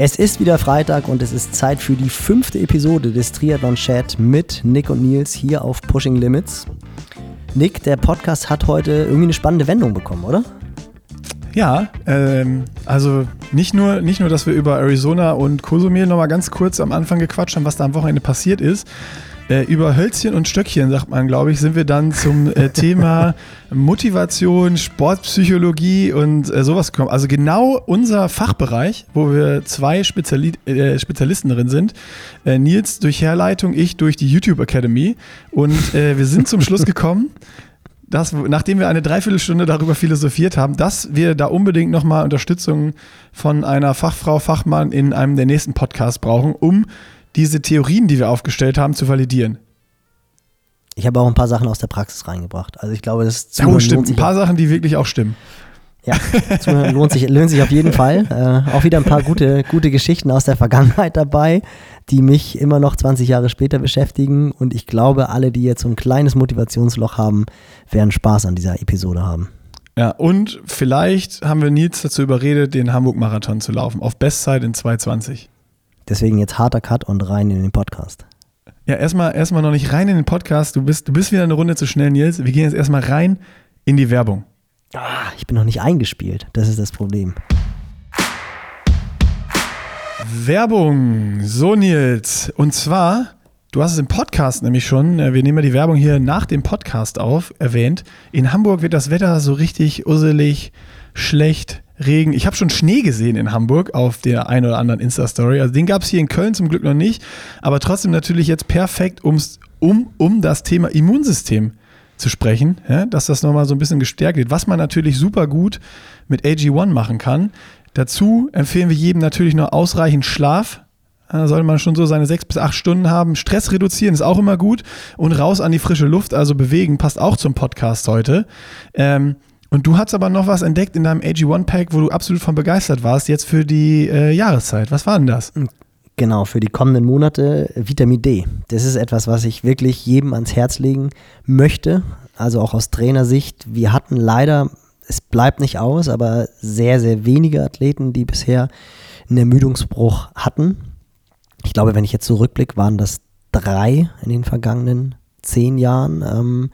Es ist wieder Freitag und es ist Zeit für die fünfte Episode des Triathlon Chat mit Nick und Nils hier auf Pushing Limits. Nick, der Podcast hat heute irgendwie eine spannende Wendung bekommen, oder? Ja, ähm, also nicht nur, nicht nur, dass wir über Arizona und Cozumel nochmal ganz kurz am Anfang gequatscht haben, was da am Wochenende passiert ist, äh, über Hölzchen und Stöckchen, sagt man, glaube ich, sind wir dann zum äh, Thema Motivation, Sportpsychologie und äh, sowas gekommen. Also genau unser Fachbereich, wo wir zwei Speziali äh, Spezialisten drin sind. Äh, Nils durch Herleitung, ich durch die YouTube Academy. Und äh, wir sind zum Schluss gekommen, dass, nachdem wir eine Dreiviertelstunde darüber philosophiert haben, dass wir da unbedingt nochmal Unterstützung von einer Fachfrau, Fachmann in einem der nächsten Podcasts brauchen, um diese Theorien, die wir aufgestellt haben, zu validieren. Ich habe auch ein paar Sachen aus der Praxis reingebracht. Also ich glaube, das Zuhören oh, stimmt. Ein paar Sachen, die wirklich auch stimmen. Ja, Zuhören lohnt sich, lohnt sich auf jeden Fall. Äh, auch wieder ein paar gute, gute Geschichten aus der Vergangenheit dabei, die mich immer noch 20 Jahre später beschäftigen. Und ich glaube, alle, die jetzt so ein kleines Motivationsloch haben, werden Spaß an dieser Episode haben. Ja, und vielleicht haben wir Nils dazu überredet, den Hamburg-Marathon zu laufen, auf Bestzeit in 220. Deswegen jetzt harter Cut und rein in den Podcast. Ja, erstmal erstmal noch nicht rein in den Podcast. Du bist, du bist wieder eine Runde zu schnell, Nils. Wir gehen jetzt erstmal rein in die Werbung. Ah, ich bin noch nicht eingespielt. Das ist das Problem. Werbung. So, Nils. Und zwar, du hast es im Podcast nämlich schon, äh, wir nehmen ja die Werbung hier nach dem Podcast auf, erwähnt. In Hamburg wird das Wetter so richtig usselig, schlecht Regen. Ich habe schon Schnee gesehen in Hamburg auf der ein oder anderen Insta-Story. Also den gab es hier in Köln zum Glück noch nicht. Aber trotzdem natürlich jetzt perfekt, ums, um, um das Thema Immunsystem zu sprechen, ja, dass das nochmal so ein bisschen gestärkt wird. Was man natürlich super gut mit AG1 machen kann. Dazu empfehlen wir jedem natürlich noch ausreichend Schlaf. Da sollte man schon so seine sechs bis acht Stunden haben. Stress reduzieren ist auch immer gut. Und raus an die frische Luft, also bewegen, passt auch zum Podcast heute. Ähm, und du hast aber noch was entdeckt in deinem AG1-Pack, wo du absolut von begeistert warst, jetzt für die äh, Jahreszeit. Was war denn das? Hm, genau, für die kommenden Monate Vitamin D. Das ist etwas, was ich wirklich jedem ans Herz legen möchte. Also auch aus Trainersicht. Wir hatten leider, es bleibt nicht aus, aber sehr, sehr wenige Athleten, die bisher einen Ermüdungsbruch hatten. Ich glaube, wenn ich jetzt zurückblicke, waren das drei in den vergangenen zehn Jahren. Ähm,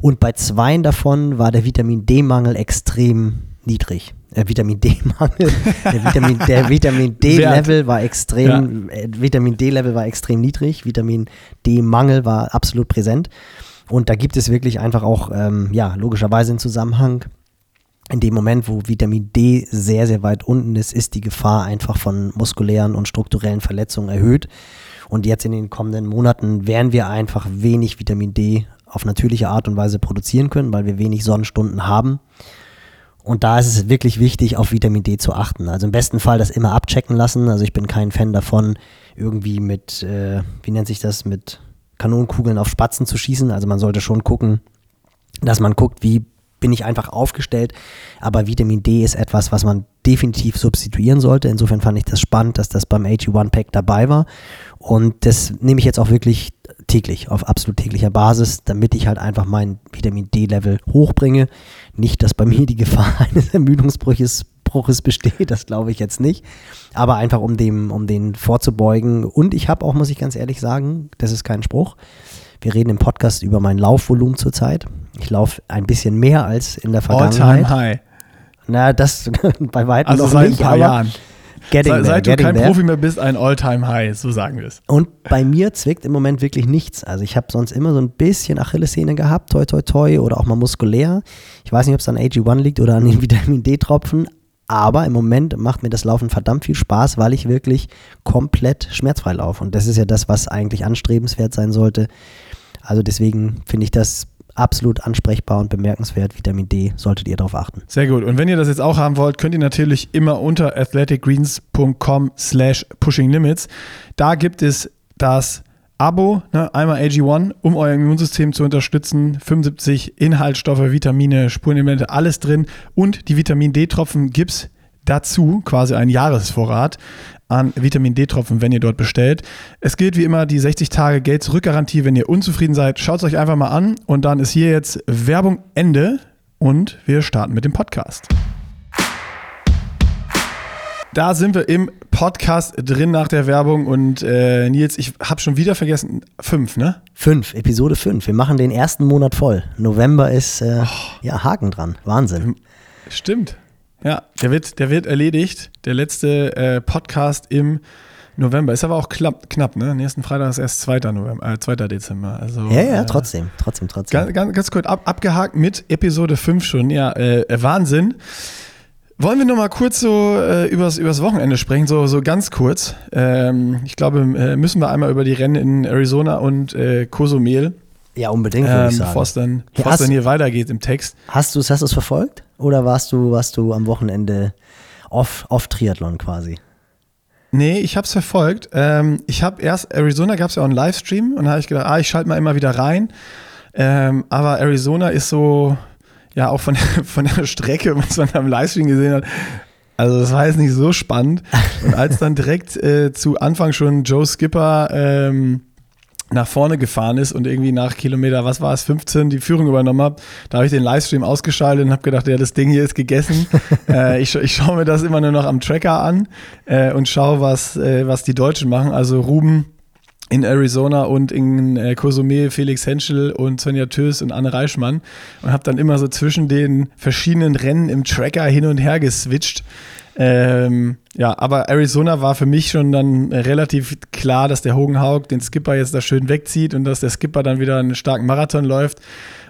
und bei zweien davon war der Vitamin D-Mangel extrem niedrig. Der Vitamin D-Mangel, der Vitamin, der Vitamin D-Level war extrem, ja. äh, Vitamin D-Level war extrem niedrig, Vitamin D-Mangel war absolut präsent. Und da gibt es wirklich einfach auch, ähm, ja, logischerweise einen Zusammenhang. In dem Moment, wo Vitamin D sehr, sehr weit unten ist, ist die Gefahr einfach von muskulären und strukturellen Verletzungen erhöht. Und jetzt in den kommenden Monaten werden wir einfach wenig Vitamin D auf natürliche Art und Weise produzieren können, weil wir wenig Sonnenstunden haben. Und da ist es wirklich wichtig, auf Vitamin D zu achten. Also im besten Fall das immer abchecken lassen. Also ich bin kein Fan davon, irgendwie mit, äh, wie nennt sich das, mit Kanonenkugeln auf Spatzen zu schießen. Also man sollte schon gucken, dass man guckt, wie bin ich einfach aufgestellt. Aber Vitamin D ist etwas, was man definitiv substituieren sollte. Insofern fand ich das spannend, dass das beim AG1-Pack dabei war. Und das nehme ich jetzt auch wirklich täglich, auf absolut täglicher Basis, damit ich halt einfach mein Vitamin D-Level hochbringe. Nicht, dass bei mir die Gefahr eines Ermüdungsbruches Bruches besteht, das glaube ich jetzt nicht. Aber einfach um dem, um den vorzubeugen. Und ich habe auch, muss ich ganz ehrlich sagen, das ist kein Spruch. Wir reden im Podcast über mein Laufvolumen zurzeit. Ich laufe ein bisschen mehr als in der Vergangenheit. All time high. Na, das bei weitem also noch seit nicht, ein paar Jahren. Seit there, du kein there. Profi mehr bist, ein All-Time-High, so sagen wir es. Und bei mir zwickt im Moment wirklich nichts. Also ich habe sonst immer so ein bisschen Achillessehne gehabt, toi toi toi, oder auch mal muskulär. Ich weiß nicht, ob es an AG1 liegt oder an den Vitamin D-Tropfen, aber im Moment macht mir das Laufen verdammt viel Spaß, weil ich wirklich komplett schmerzfrei laufe. Und das ist ja das, was eigentlich anstrebenswert sein sollte. Also deswegen finde ich das absolut ansprechbar und bemerkenswert. Vitamin D solltet ihr darauf achten. Sehr gut. Und wenn ihr das jetzt auch haben wollt, könnt ihr natürlich immer unter athleticgreens.com slash pushinglimits. Da gibt es das Abo, ne, einmal AG1, um euer Immunsystem zu unterstützen. 75 Inhaltsstoffe, Vitamine, Spurenelemente, alles drin. Und die Vitamin D-Tropfen gibt es dazu, quasi ein Jahresvorrat an Vitamin D-Tropfen, wenn ihr dort bestellt. Es gilt wie immer die 60 Tage Geld-Zurück-Garantie, wenn ihr unzufrieden seid. Schaut es euch einfach mal an und dann ist hier jetzt Werbung Ende und wir starten mit dem Podcast. da sind wir im Podcast drin nach der Werbung und äh, Nils, ich habe schon wieder vergessen, fünf, ne? Fünf, Episode fünf. Wir machen den ersten Monat voll. November ist äh, Oh. ja Haken dran. Wahnsinn. Stimmt. Ja, der wird, der wird erledigt. Der letzte äh, Podcast im November. Ist aber auch knapp, knapp ne? Nächsten Freitag ist erst 2. November, äh, 2. Dezember. Also, Ja, ja, äh, trotzdem, trotzdem, trotzdem. Ganz, ganz, ganz kurz ab, abgehakt mit Episode 5 schon. Ja, äh, Wahnsinn. Wollen wir noch mal kurz so äh, übers, übers Wochenende sprechen, so, so ganz kurz. Ähm, ich glaube, äh, müssen wir einmal über die Rennen in Arizona und äh, Cozumel, Ja, unbedingt, würde ähm, ich sagen. bevor es dann, Ja, dann hier weitergeht im Text. Hast du es hast du's verfolgt? Oder warst du, warst du am Wochenende off, off Triathlon quasi? Nee, ich habe es verfolgt. Ähm, ich habe erst, Arizona gab es ja auch einen Livestream und da habe ich gedacht, ah, ich schalte mal immer wieder rein. Ähm, aber Arizona ist so, ja, auch von der, von der Strecke, was man am Livestream gesehen hat. Also das war jetzt nicht so spannend. Und als dann direkt äh, zu Anfang schon Joe Skipper ähm, nach vorne gefahren ist und irgendwie nach Kilometer, was war es, 15 die Führung übernommen habe, da habe ich den Livestream ausgeschaltet und habe gedacht, ja, das Ding hier ist gegessen. äh, ich, ich schaue mir das immer nur noch am Tracker an äh, und schaue, was, äh, was die Deutschen machen. Also Ruben in Arizona und in äh, Cozumel Felix Henschel und Svenja Tös und Anne Reichmann und habe dann immer so zwischen den verschiedenen Rennen im Tracker hin und her geswitcht. Ähm, ja, aber Arizona war für mich schon dann relativ klar, dass der Hogan Haug den Skipper jetzt da schön wegzieht und dass der Skipper dann wieder einen starken Marathon läuft.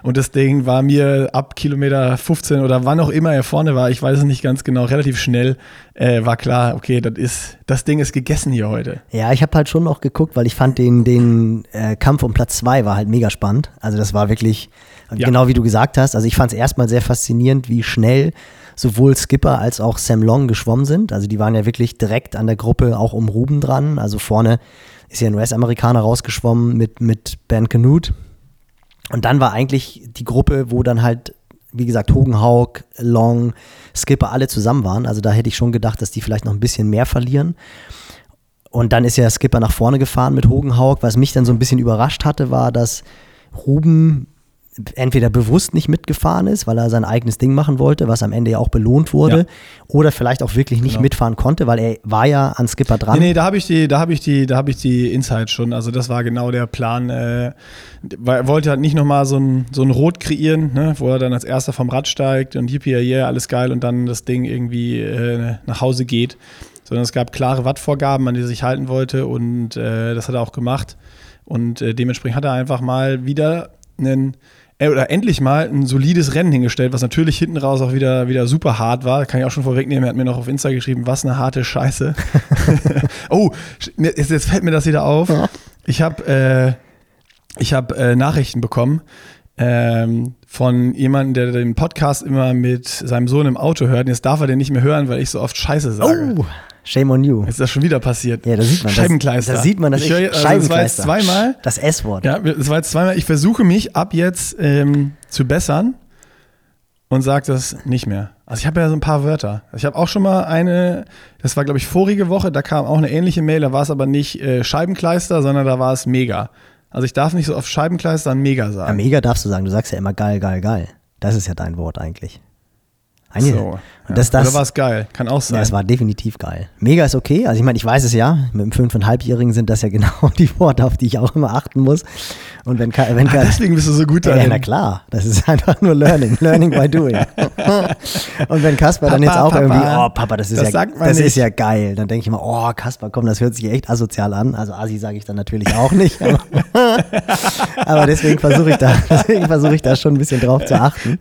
Und das Ding war mir ab Kilometer 15 oder wann auch immer er vorne war, ich weiß es nicht ganz genau, relativ schnell äh, war klar, okay, das ist, das Ding ist gegessen hier heute. Ja, ich habe halt schon noch geguckt, weil ich fand den, den äh, Kampf um Platz zwei war halt mega spannend. Also das war wirklich, Ja. genau wie du gesagt hast. Also ich fand es erstmal sehr faszinierend, wie schnell sowohl Skipper als auch Sam Long geschwommen sind. Also die waren ja wirklich direkt an der Gruppe auch um Ruben dran. Also vorne ist ja ein US-Amerikaner rausgeschwommen mit, mit Ben Canute. Und dann war eigentlich die Gruppe, wo dann halt, wie gesagt, Hogenhaug, Long, Skipper alle zusammen waren. Also da hätte ich schon gedacht, dass die vielleicht noch ein bisschen mehr verlieren. Und dann ist ja Skipper nach vorne gefahren mit Hogenhaug. Was mich dann so ein bisschen überrascht hatte, war, dass Ruben entweder bewusst nicht mitgefahren ist, weil er sein eigenes Ding machen wollte, was am Ende ja auch belohnt wurde, Ja. oder vielleicht auch wirklich nicht Genau. mitfahren konnte, weil er war ja an Skipper dran. Nee, nee, da habe ich die, da habe ich die, da habe ich die Insights schon. Also das war genau der Plan. Äh, er wollte halt nicht nochmal so ein, so ein Rot kreieren, ne, wo er dann als erster vom Rad steigt und yippie, yeah, alles geil und dann das Ding irgendwie äh, nach Hause geht. Sondern es gab klare Wattvorgaben, an die er sich halten wollte und äh, das hat er auch gemacht. Und äh, dementsprechend hat er einfach mal wieder einen oder endlich mal ein solides Rennen hingestellt, was natürlich hinten raus auch wieder, wieder super hart war. Kann ich auch schon vorwegnehmen. Er hat mir noch auf Insta geschrieben, was eine harte Scheiße. oh, jetzt, jetzt fällt mir das wieder auf. Ich habe äh, ich hab, äh, Nachrichten bekommen ähm, von jemandem, der den Podcast immer mit seinem Sohn im Auto hört. Und jetzt darf er den nicht mehr hören, weil ich so oft Scheiße sage. Oh, shame on you. Jetzt ist das schon wieder passiert. Ja, da sieht man das. Scheibenkleister. Da sieht man das ich höre also das war jetzt Scheibenkleister. zweimal. Das S-Wort. Ja, das war jetzt zweimal. Ich versuche mich ab jetzt ähm, zu bessern und sage das nicht mehr. Also ich habe ja so ein paar Wörter. Ich habe auch schon mal eine, das war glaube ich vorige Woche, da kam auch eine ähnliche Mail, da war es aber nicht äh, Scheibenkleister, sondern da war es Mega. Also ich darf nicht so oft Scheibenkleister an Mega Ja, sagen. mega darfst du sagen. Du sagst ja immer geil, geil, geil. Das ist ja dein Wort eigentlich. Eigentlich. so, ja. das, das, Oder war es geil? Kann auch sein. ja, es war definitiv geil. Mega ist okay. Also ich meine, ich weiß es ja. Mit dem fünfeinhalbjährigen sind das ja genau die Worte, auf die ich auch immer achten muss. Und wenn, wenn Ka- deswegen bist du so gut ja, darin. na klar, das ist einfach nur Learning, Learning by doing. Und wenn Kasper dann jetzt auch Papa. irgendwie, oh Papa, das ist Das ja, das nicht. ist ja geil, dann denke ich immer, oh Kasper, komm, das hört sich echt asozial an. Also Asi sage ich dann natürlich auch nicht, aber, aber deswegen versuche ich da, deswegen versuche ich da schon ein bisschen drauf zu achten.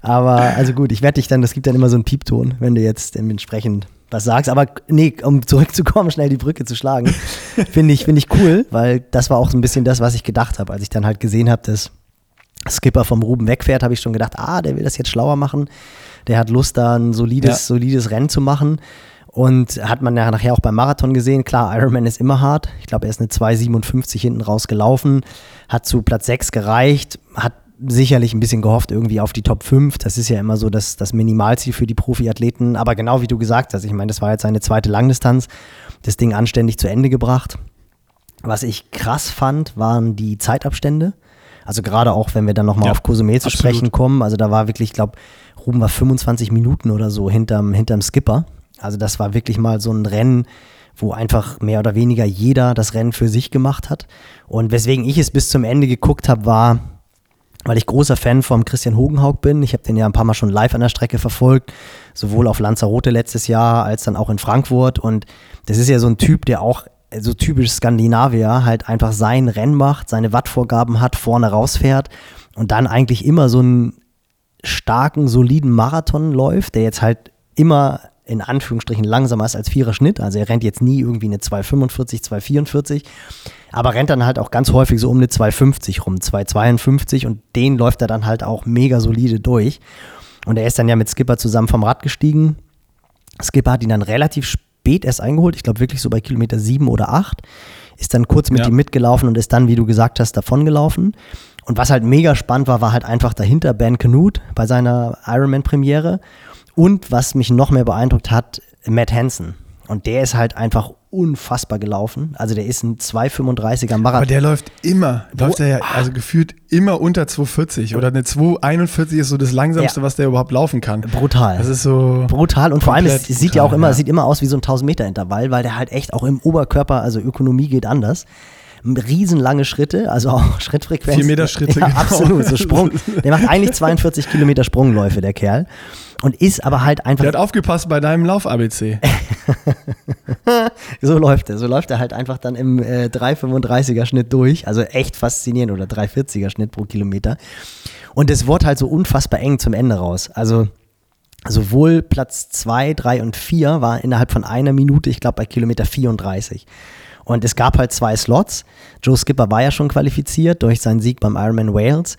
Aber also gut, ich werde dich dann, das gibt dann immer so einen Piepton, wenn du jetzt entsprechend was sagst. Aber nee, um zurückzukommen, schnell die Brücke zu schlagen, finde ich, finde ich cool, weil das war auch so ein bisschen das, was ich gedacht habe, als ich dann halt gesehen habe, dass Skipper vom Ruben wegfährt, habe ich schon gedacht, ah, der will das jetzt schlauer machen. Der hat Lust, da ein solides, Ja. solides Rennen zu machen. Und hat man ja nachher auch beim Marathon gesehen. Klar, Ironman ist immer hart. Ich glaube, er ist eine 2,57 hinten raus gelaufen, hat zu Platz 6 gereicht, hat sicherlich ein bisschen gehofft irgendwie auf die Top 5. Das ist ja immer so das, das Minimalziel für die Profiathleten. Aber genau wie du gesagt hast, ich meine, das war jetzt seine zweite Langdistanz. Das Ding anständig zu Ende gebracht. Was ich krass fand, waren die Zeitabstände. Also gerade auch, wenn wir dann nochmal Ja, auf Cozumel zu absolut. sprechen kommen. Also da war wirklich, ich glaube, Ruben war 25 Minuten oder so hinterm, hinterm Skipper. Also das war wirklich mal so ein Rennen, wo einfach mehr oder weniger jeder das Rennen für sich gemacht hat. Und weswegen ich es bis zum Ende geguckt habe, war, weil ich großer Fan vom Christian Hogenhaug bin. Ich habe den ja ein paar Mal schon live an der Strecke verfolgt, sowohl auf Lanzarote letztes Jahr als dann auch in Frankfurt. Und das ist ja so ein Typ, der auch so typisch Skandinavier halt einfach sein Rennen macht, seine Wattvorgaben hat, vorne rausfährt und dann eigentlich immer so einen starken, soliden Marathon läuft, der jetzt halt immer in Anführungsstrichen langsamer ist als vierer Schnitt. Also er rennt jetzt nie irgendwie eine 245, 244, aber rennt dann halt auch ganz häufig so um eine 250 rum, 252 und den läuft er dann halt auch mega solide durch. Und er ist dann ja mit Skipper zusammen vom Rad gestiegen. Skipper hat ihn dann relativ spät erst eingeholt, ich glaube wirklich so bei Kilometer 7 oder 8, ist dann kurz mit ja. ihm mitgelaufen und ist dann, wie du gesagt hast, davongelaufen. Und was halt mega spannend war, war halt einfach dahinter Ben Canute bei seiner Ironman-Premiere und was mich noch mehr beeindruckt hat, Matt Hansen. Und der ist halt einfach unfassbar gelaufen. Also der ist ein 2,35er Marathon. Aber der läuft immer, läuft er ja, also gefühlt immer unter 2,40 oder eine 2,41 ist so das langsamste, ja. was der überhaupt laufen kann. Brutal. Das ist so. Brutal und vor allem, es sieht ja auch immer, ja. sieht immer aus wie so ein 1000 Meter Intervall, weil der halt echt auch im Oberkörper, also Ökonomie geht anders riesenlange Schritte, also auch Schrittfrequenz. Vier Meter Schritte. Ja, genau. absolut, so Sprung. Der macht eigentlich 42 Kilometer Sprungläufe, der Kerl. Und ist aber halt einfach. Der hat aufgepasst bei deinem Lauf-ABC. so läuft er. So läuft er halt einfach dann im äh, 3,35er Schnitt durch. Also echt faszinierend oder 3,40er Schnitt pro Kilometer. Und es wurde halt so unfassbar eng zum Ende raus. Also sowohl Platz 2, 3 und 4 war innerhalb von einer Minute, ich glaube bei Kilometer 34. Und es gab halt zwei Slots. Joe Skipper war ja schon qualifiziert durch seinen Sieg beim Ironman Wales.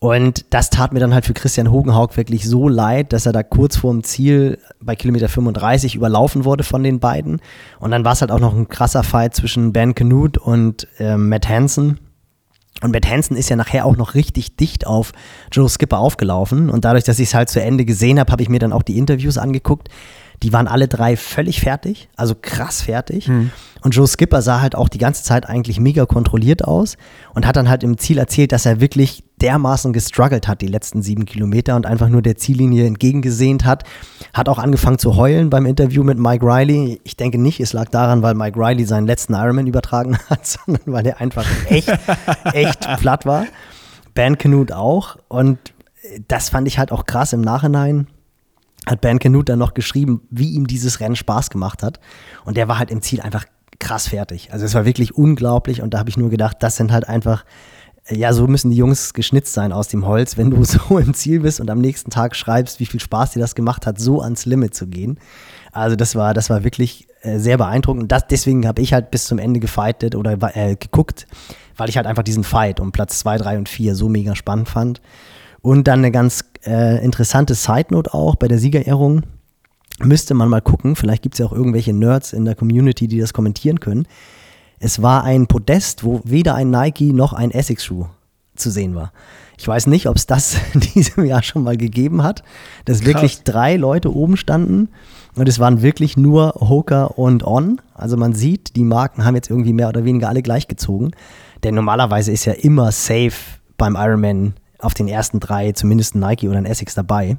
Und das tat mir dann halt für Christian Hogenhaug wirklich so leid, dass er da kurz vorm Ziel bei Kilometer 35 überlaufen wurde von den beiden. Und dann war es halt auch noch ein krasser Fight zwischen Ben Canute und äh, Matt Hansen. Und Matt Hansen ist ja nachher auch noch richtig dicht auf Joe Skipper aufgelaufen. Und dadurch, dass ich es halt zu Ende gesehen habe, habe ich mir dann auch die Interviews angeguckt. Die waren alle drei völlig fertig, also krass fertig. Mhm. Und Joe Skipper sah halt auch die ganze Zeit eigentlich mega kontrolliert aus und hat dann halt im Ziel erzählt, dass er wirklich dermaßen gestruggelt hat die letzten sieben Kilometer und einfach nur der Ziellinie entgegengesehnt hat. Hat auch angefangen zu heulen beim Interview mit Mike Riley. Ich denke nicht, es lag daran, weil Mike Riley seinen letzten Ironman übertragen hat, sondern weil er einfach echt, echt platt war. Ben Canute auch. Und das fand ich halt auch krass im Nachhinein hat Ben Canute dann noch geschrieben, wie ihm dieses Rennen Spaß gemacht hat. Und der war halt im Ziel einfach krass fertig. Also es war wirklich unglaublich und da habe ich nur gedacht, das sind halt einfach, ja, so müssen die Jungs geschnitzt sein aus dem Holz, wenn du so im Ziel bist und am nächsten Tag schreibst, wie viel Spaß dir das gemacht hat, so ans Limit zu gehen. Also das war, das war wirklich äh, sehr beeindruckend. Das, deswegen habe ich halt bis zum Ende gefightet oder äh, geguckt, weil ich halt einfach diesen Fight um Platz 2, 3 und 4 so mega spannend fand. Und dann eine ganz äh, interessante Side Note auch bei der Siegerehrung müsste man mal gucken, vielleicht gibt es ja auch irgendwelche Nerds in der Community, die das kommentieren können. Es war ein Podest, wo weder ein Nike noch ein Essex-Schuh zu sehen war. Ich weiß nicht, ob es das in diesem Jahr schon mal gegeben hat, dass Krass. wirklich drei Leute oben standen und es waren wirklich nur Hoka und On. Also man sieht, die Marken haben jetzt irgendwie mehr oder weniger alle gleichgezogen. Denn normalerweise ist ja immer safe beim Ironman auf den ersten drei zumindest ein Nike oder ein Essex dabei.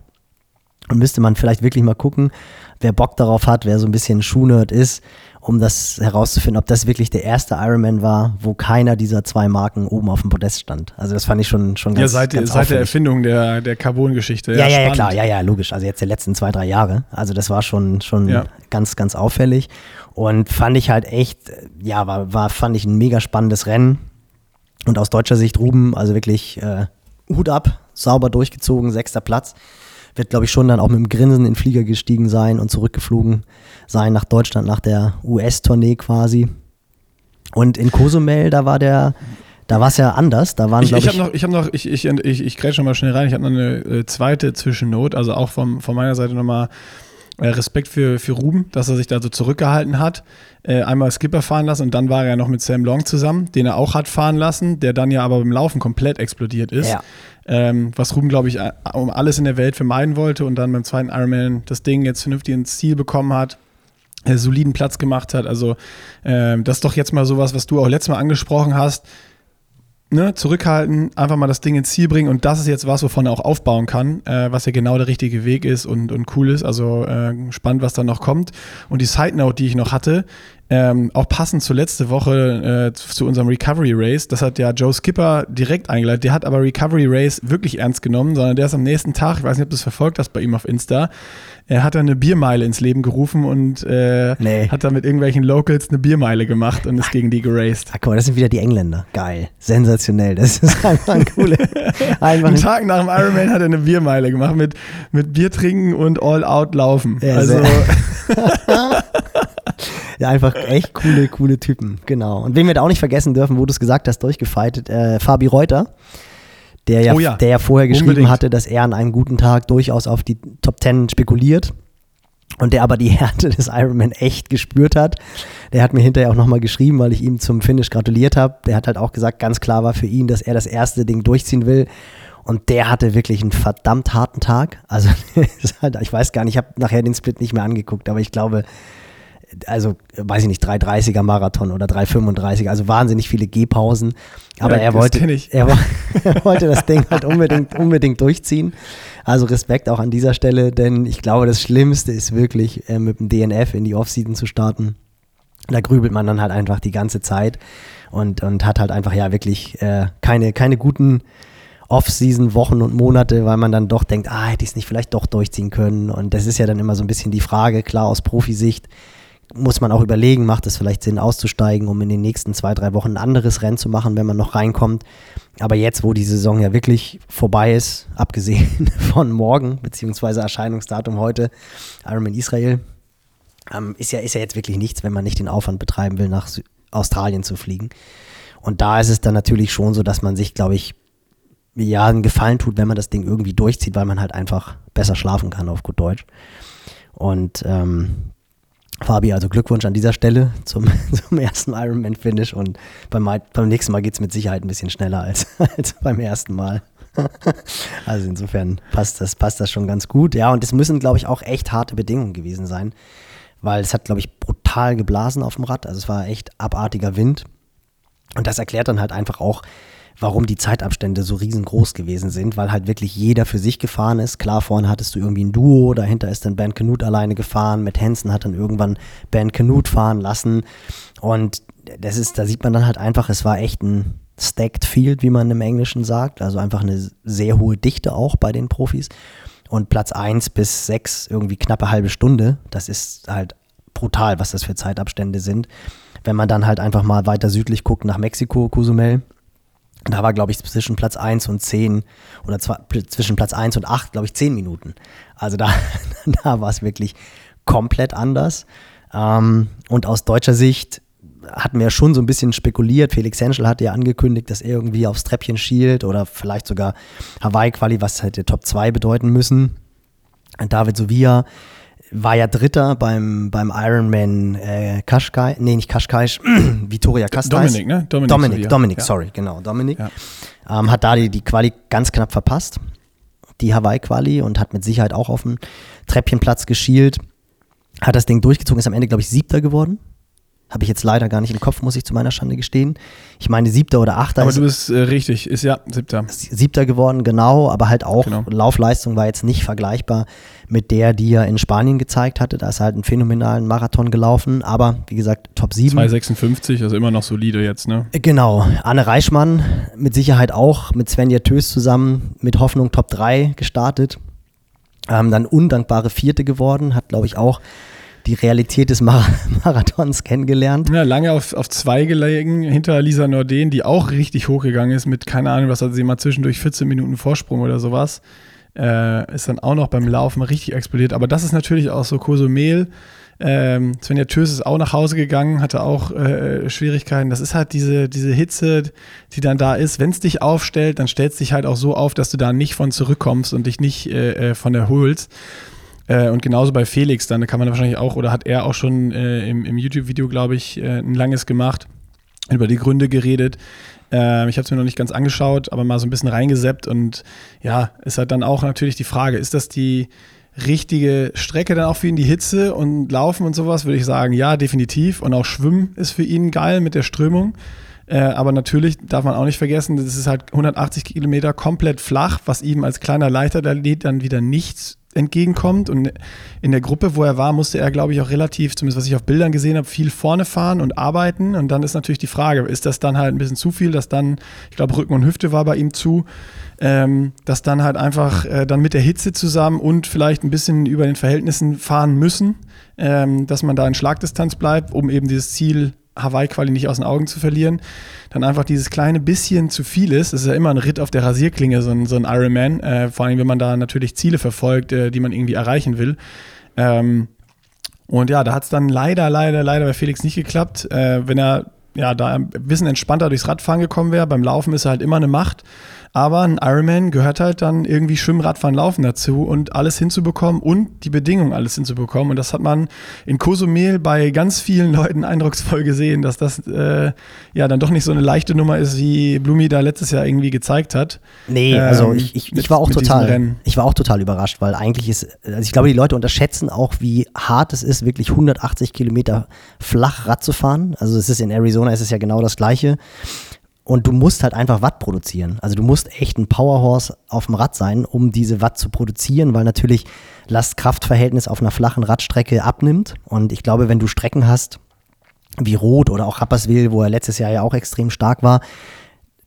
Und müsste man vielleicht wirklich mal gucken, wer Bock darauf hat, wer so ein bisschen Schuhnerd ist, um das herauszufinden, ob das wirklich der erste Ironman war, wo keiner dieser zwei Marken oben auf dem Podest stand. Also das fand ich schon, schon ganz Ja, seit, ganz seit der Erfindung der, der Carbon-Geschichte. Ja, ja, ja, klar, ja, ja, logisch. Also jetzt der letzten zwei, drei Jahre. Also das war schon, schon ja. ganz, ganz auffällig. Und fand ich halt echt, ja, war, war, fand ich ein mega spannendes Rennen. Und aus deutscher Sicht Ruben, also wirklich äh, Hut ab, sauber durchgezogen, sechster Platz wird, glaube ich, schon dann auch mit dem Grinsen in den Flieger gestiegen sein und zurückgeflogen sein nach Deutschland, nach der US-Tournee quasi. Und in Cozumel, da war der, da war es ja anders. Da waren, ich, ich, ich habe noch, ich habe noch, ich, ich, ich, ich grätsche schon mal schnell rein. Ich habe noch eine äh, zweite Zwischennot, also auch vom, von meiner Seite nochmal Respekt für, für Ruben, dass er sich da so zurückgehalten hat. Äh, einmal Skipper fahren lassen und dann war er ja noch mit Sam Long zusammen, den er auch hat fahren lassen, der dann ja aber beim Laufen komplett explodiert ist. Ja. Ähm, was Ruben, glaube ich, um alles in der Welt vermeiden wollte und dann beim zweiten Ironman das Ding jetzt vernünftig ins Ziel bekommen hat. Äh, soliden Platz gemacht hat. Also, ähm, das ist doch jetzt mal sowas, was du auch letztes Mal angesprochen hast ne, zurückhalten, einfach mal das Ding ins Ziel bringen und das ist jetzt was, wovon er auch aufbauen kann, äh, was ja genau der richtige Weg ist und, und cool ist. Also äh, spannend, was da noch kommt. Und die Side Note, die ich noch hatte, ähm, auch passend zur letzte Woche äh, zu unserem Recovery Race, das hat ja Joe Skipper direkt eingeleitet. Der hat aber Recovery Race wirklich ernst genommen, sondern der ist am nächsten Tag, ich weiß nicht, ob du es verfolgt hast bei ihm auf Insta, er hat dann eine Biermeile ins Leben gerufen und äh, nee. hat dann mit irgendwelchen Locals eine Biermeile gemacht und ist gegen die geraced. Ach, guck mal, das sind wieder die Engländer. Geil. Sensationell. Das ist einfach ein cooler. Einen Tag nach dem Ironman hat er eine Biermeile gemacht mit, mit Bier trinken und All-Out laufen. Ja, also. ja, einfach echt coole, coole Typen, genau. Und wen wir da auch nicht vergessen dürfen, wo du es gesagt hast, durchgefeitet, äh, Fabi Reuter, der ja, oh ja, der ja vorher geschrieben unbedingt. hatte, dass er an einem guten Tag durchaus auf die Top Ten spekuliert. Und der aber die Härte des Ironman echt gespürt hat. Der hat mir hinterher auch nochmal geschrieben, weil ich ihm zum Finish gratuliert habe. Der hat halt auch gesagt, ganz klar war für ihn, dass er das erste Ding durchziehen will. Und der hatte wirklich einen verdammt harten Tag. Also, halt, ich weiß gar nicht, ich habe nachher den Split nicht mehr angeguckt, aber ich glaube, also weiß ich nicht, 330er Marathon oder 335, also wahnsinnig viele Gehpausen. Aber ja, er, wollte, er, er, wollte das Ding halt unbedingt, unbedingt durchziehen. Also Respekt auch an dieser Stelle, denn ich glaube, das Schlimmste ist wirklich, äh, mit dem DNF in die Offseason zu starten. Da grübelt man dann halt einfach die ganze Zeit und, und hat halt einfach ja wirklich äh, keine, keine guten Off-Season-Wochen und Monate, weil man dann doch denkt, ah, hätte ich es nicht vielleicht doch durchziehen können. Und das ist ja dann immer so ein bisschen die Frage, klar aus Profisicht muss man auch überlegen, macht es vielleicht Sinn auszusteigen, um in den nächsten zwei, drei Wochen ein anderes Rennen zu machen, wenn man noch reinkommt. Aber jetzt, wo die Saison ja wirklich vorbei ist, abgesehen von morgen, beziehungsweise Erscheinungsdatum heute, Ironman Israel, ähm, ist, ja, ist ja jetzt wirklich nichts, wenn man nicht den Aufwand betreiben will, nach Sü Australien zu fliegen. Und da ist es dann natürlich schon so, dass man sich, glaube ich, ja, einen Gefallen tut, wenn man das Ding irgendwie durchzieht, weil man halt einfach besser schlafen kann, auf gut Deutsch. Und ähm, Fabi, also Glückwunsch an dieser Stelle zum, zum ersten Ironman-Finish und beim, beim nächsten Mal geht es mit Sicherheit ein bisschen schneller als, als beim ersten Mal. Also insofern passt das, passt das schon ganz gut. Ja, und es müssen, glaube ich, auch echt harte Bedingungen gewesen sein, weil es hat, glaube ich, brutal geblasen auf dem Rad. Also es war echt abartiger Wind. Und das erklärt dann halt einfach auch, warum die Zeitabstände so riesengroß gewesen sind, weil halt wirklich jeder für sich gefahren ist. Klar, vorne hattest du irgendwie ein Duo, dahinter ist dann Ben Canute alleine gefahren, mit Hansen hat dann irgendwann Ben Canute fahren lassen und das ist, da sieht man dann halt einfach, es war echt ein stacked Field, wie man im Englischen sagt, also einfach eine sehr hohe Dichte auch bei den Profis und Platz 1 bis 6 irgendwie knappe halbe Stunde, das ist halt brutal, was das für Zeitabstände sind. Wenn man dann halt einfach mal weiter südlich guckt nach Mexiko, Cozumel, da war, glaube ich, zwischen Platz 1 und 10 oder zwischen Platz 1 und 8, glaube ich, 10 Minuten. Also da, da war es wirklich komplett anders. Ähm, und aus deutscher Sicht hatten wir schon so ein bisschen spekuliert. Felix Henschel hatte ja angekündigt, dass er irgendwie aufs Treppchen schielt oder vielleicht sogar Hawaii-Quali, was hätte Top 2 bedeuten müssen. David Sovia war ja Dritter beim, beim Ironman äh, Kaschkai, nee, nicht Kaschkai, Vittoria Castais. Dominik, ne? Dominik, Dominik, Dominik ja. sorry, genau, Dominik. Ja. Ähm, hat da die, die Quali ganz knapp verpasst, die Hawaii-Quali, und hat mit Sicherheit auch auf den Treppchenplatz geschielt. Hat das Ding durchgezogen, ist am Ende, glaube ich, Siebter geworden. Habe ich jetzt leider gar nicht im Kopf, muss ich zu meiner Schande gestehen. Ich meine, siebter oder achter. Aber du bist äh, richtig, ist ja siebter. Siebter geworden, genau, aber halt auch genau. Laufleistung war jetzt nicht vergleichbar mit der, die er in Spanien gezeigt hatte. Da ist halt einen phänomenalen Marathon gelaufen, aber wie gesagt, Top 7. 2,56, also immer noch solide jetzt, ne? Genau. Anne Reichmann mit Sicherheit auch mit Svenja Tös zusammen mit Hoffnung Top 3 gestartet. Ähm, dann undankbare Vierte geworden, hat glaube ich auch die Realität des Mar Marathons kennengelernt. Ja, lange auf, auf zwei gelegen, hinter Lisa Norden, die auch richtig hochgegangen ist mit, keine Ahnung, was hat sie mal zwischendurch 14 Minuten Vorsprung oder sowas. Äh, ist dann auch noch beim Laufen richtig explodiert. Aber das ist natürlich auch so Kosumel. Ähm, Svenja Tös ist auch nach Hause gegangen, hatte auch äh, Schwierigkeiten. Das ist halt diese, diese Hitze, die dann da ist. Wenn es dich aufstellt, dann stellt es dich halt auch so auf, dass du da nicht von zurückkommst und dich nicht äh, äh von erholst. Äh, und genauso bei Felix, dann kann man wahrscheinlich auch, oder hat er auch schon äh, im, im YouTube-Video, glaube ich, äh, ein langes gemacht, über die Gründe geredet. Äh, ich habe es mir noch nicht ganz angeschaut, aber mal so ein bisschen reingeseppt. Und ja, ist halt dann auch natürlich die Frage, ist das die richtige Strecke dann auch für ihn, die Hitze und Laufen und sowas, würde ich sagen, ja, definitiv. Und auch Schwimmen ist für ihn geil mit der Strömung. Äh, aber natürlich darf man auch nicht vergessen, das ist halt 180 Kilometer komplett flach, was ihm als kleiner Leichtathlet dann wieder nichts entgegenkommt. Und in der Gruppe, wo er war, musste er, glaube ich, auch relativ, zumindest was ich auf Bildern gesehen habe, viel vorne fahren und arbeiten. Und dann ist natürlich die Frage, ist das dann halt ein bisschen zu viel, dass dann, ich glaube, Rücken und Hüfte war bei ihm zu, ähm, dass dann halt einfach äh, dann mit der Hitze zusammen und vielleicht ein bisschen über den Verhältnissen fahren müssen, ähm, dass man da in Schlagdistanz bleibt, um eben dieses Ziel Hawaii-Quali nicht aus den Augen zu verlieren, dann einfach dieses kleine bisschen zu viel ist. Das ist ja immer ein Ritt auf der Rasierklinge, so ein, so ein Ironman, äh, vor allem wenn man da natürlich Ziele verfolgt, äh, die man irgendwie erreichen will. Ähm, und ja, da hat es dann leider, leider, leider bei Felix nicht geklappt. Äh, wenn er ja da ein bisschen entspannter durchs Radfahren gekommen wäre, beim Laufen ist er halt immer eine Macht. Aber ein Ironman gehört halt dann irgendwie Schwimmen, Radfahren, Laufen dazu und alles hinzubekommen und die Bedingungen alles hinzubekommen. Und das hat man in Cozumel bei ganz vielen Leuten eindrucksvoll gesehen, dass das äh, ja dann doch nicht so eine leichte Nummer ist, wie Blumi da letztes Jahr irgendwie gezeigt hat. Nee, ähm, also ich, ich, mit, ich, war auch total, ich war auch total überrascht, weil eigentlich ist, also ich glaube, die Leute unterschätzen auch, wie hart es ist, wirklich 180 Kilometer flach Rad zu fahren. Also es ist in Arizona, ist es ja genau das Gleiche. Und du musst halt einfach Watt produzieren. Also du musst echt ein Powerhorse auf dem Rad sein, um diese Watt zu produzieren, weil natürlich Last-Kraft-Verhältnis auf einer flachen Radstrecke abnimmt. Und ich glaube, wenn du Strecken hast, wie Rot oder auch Rapperswil, wo er letztes Jahr ja auch extrem stark war,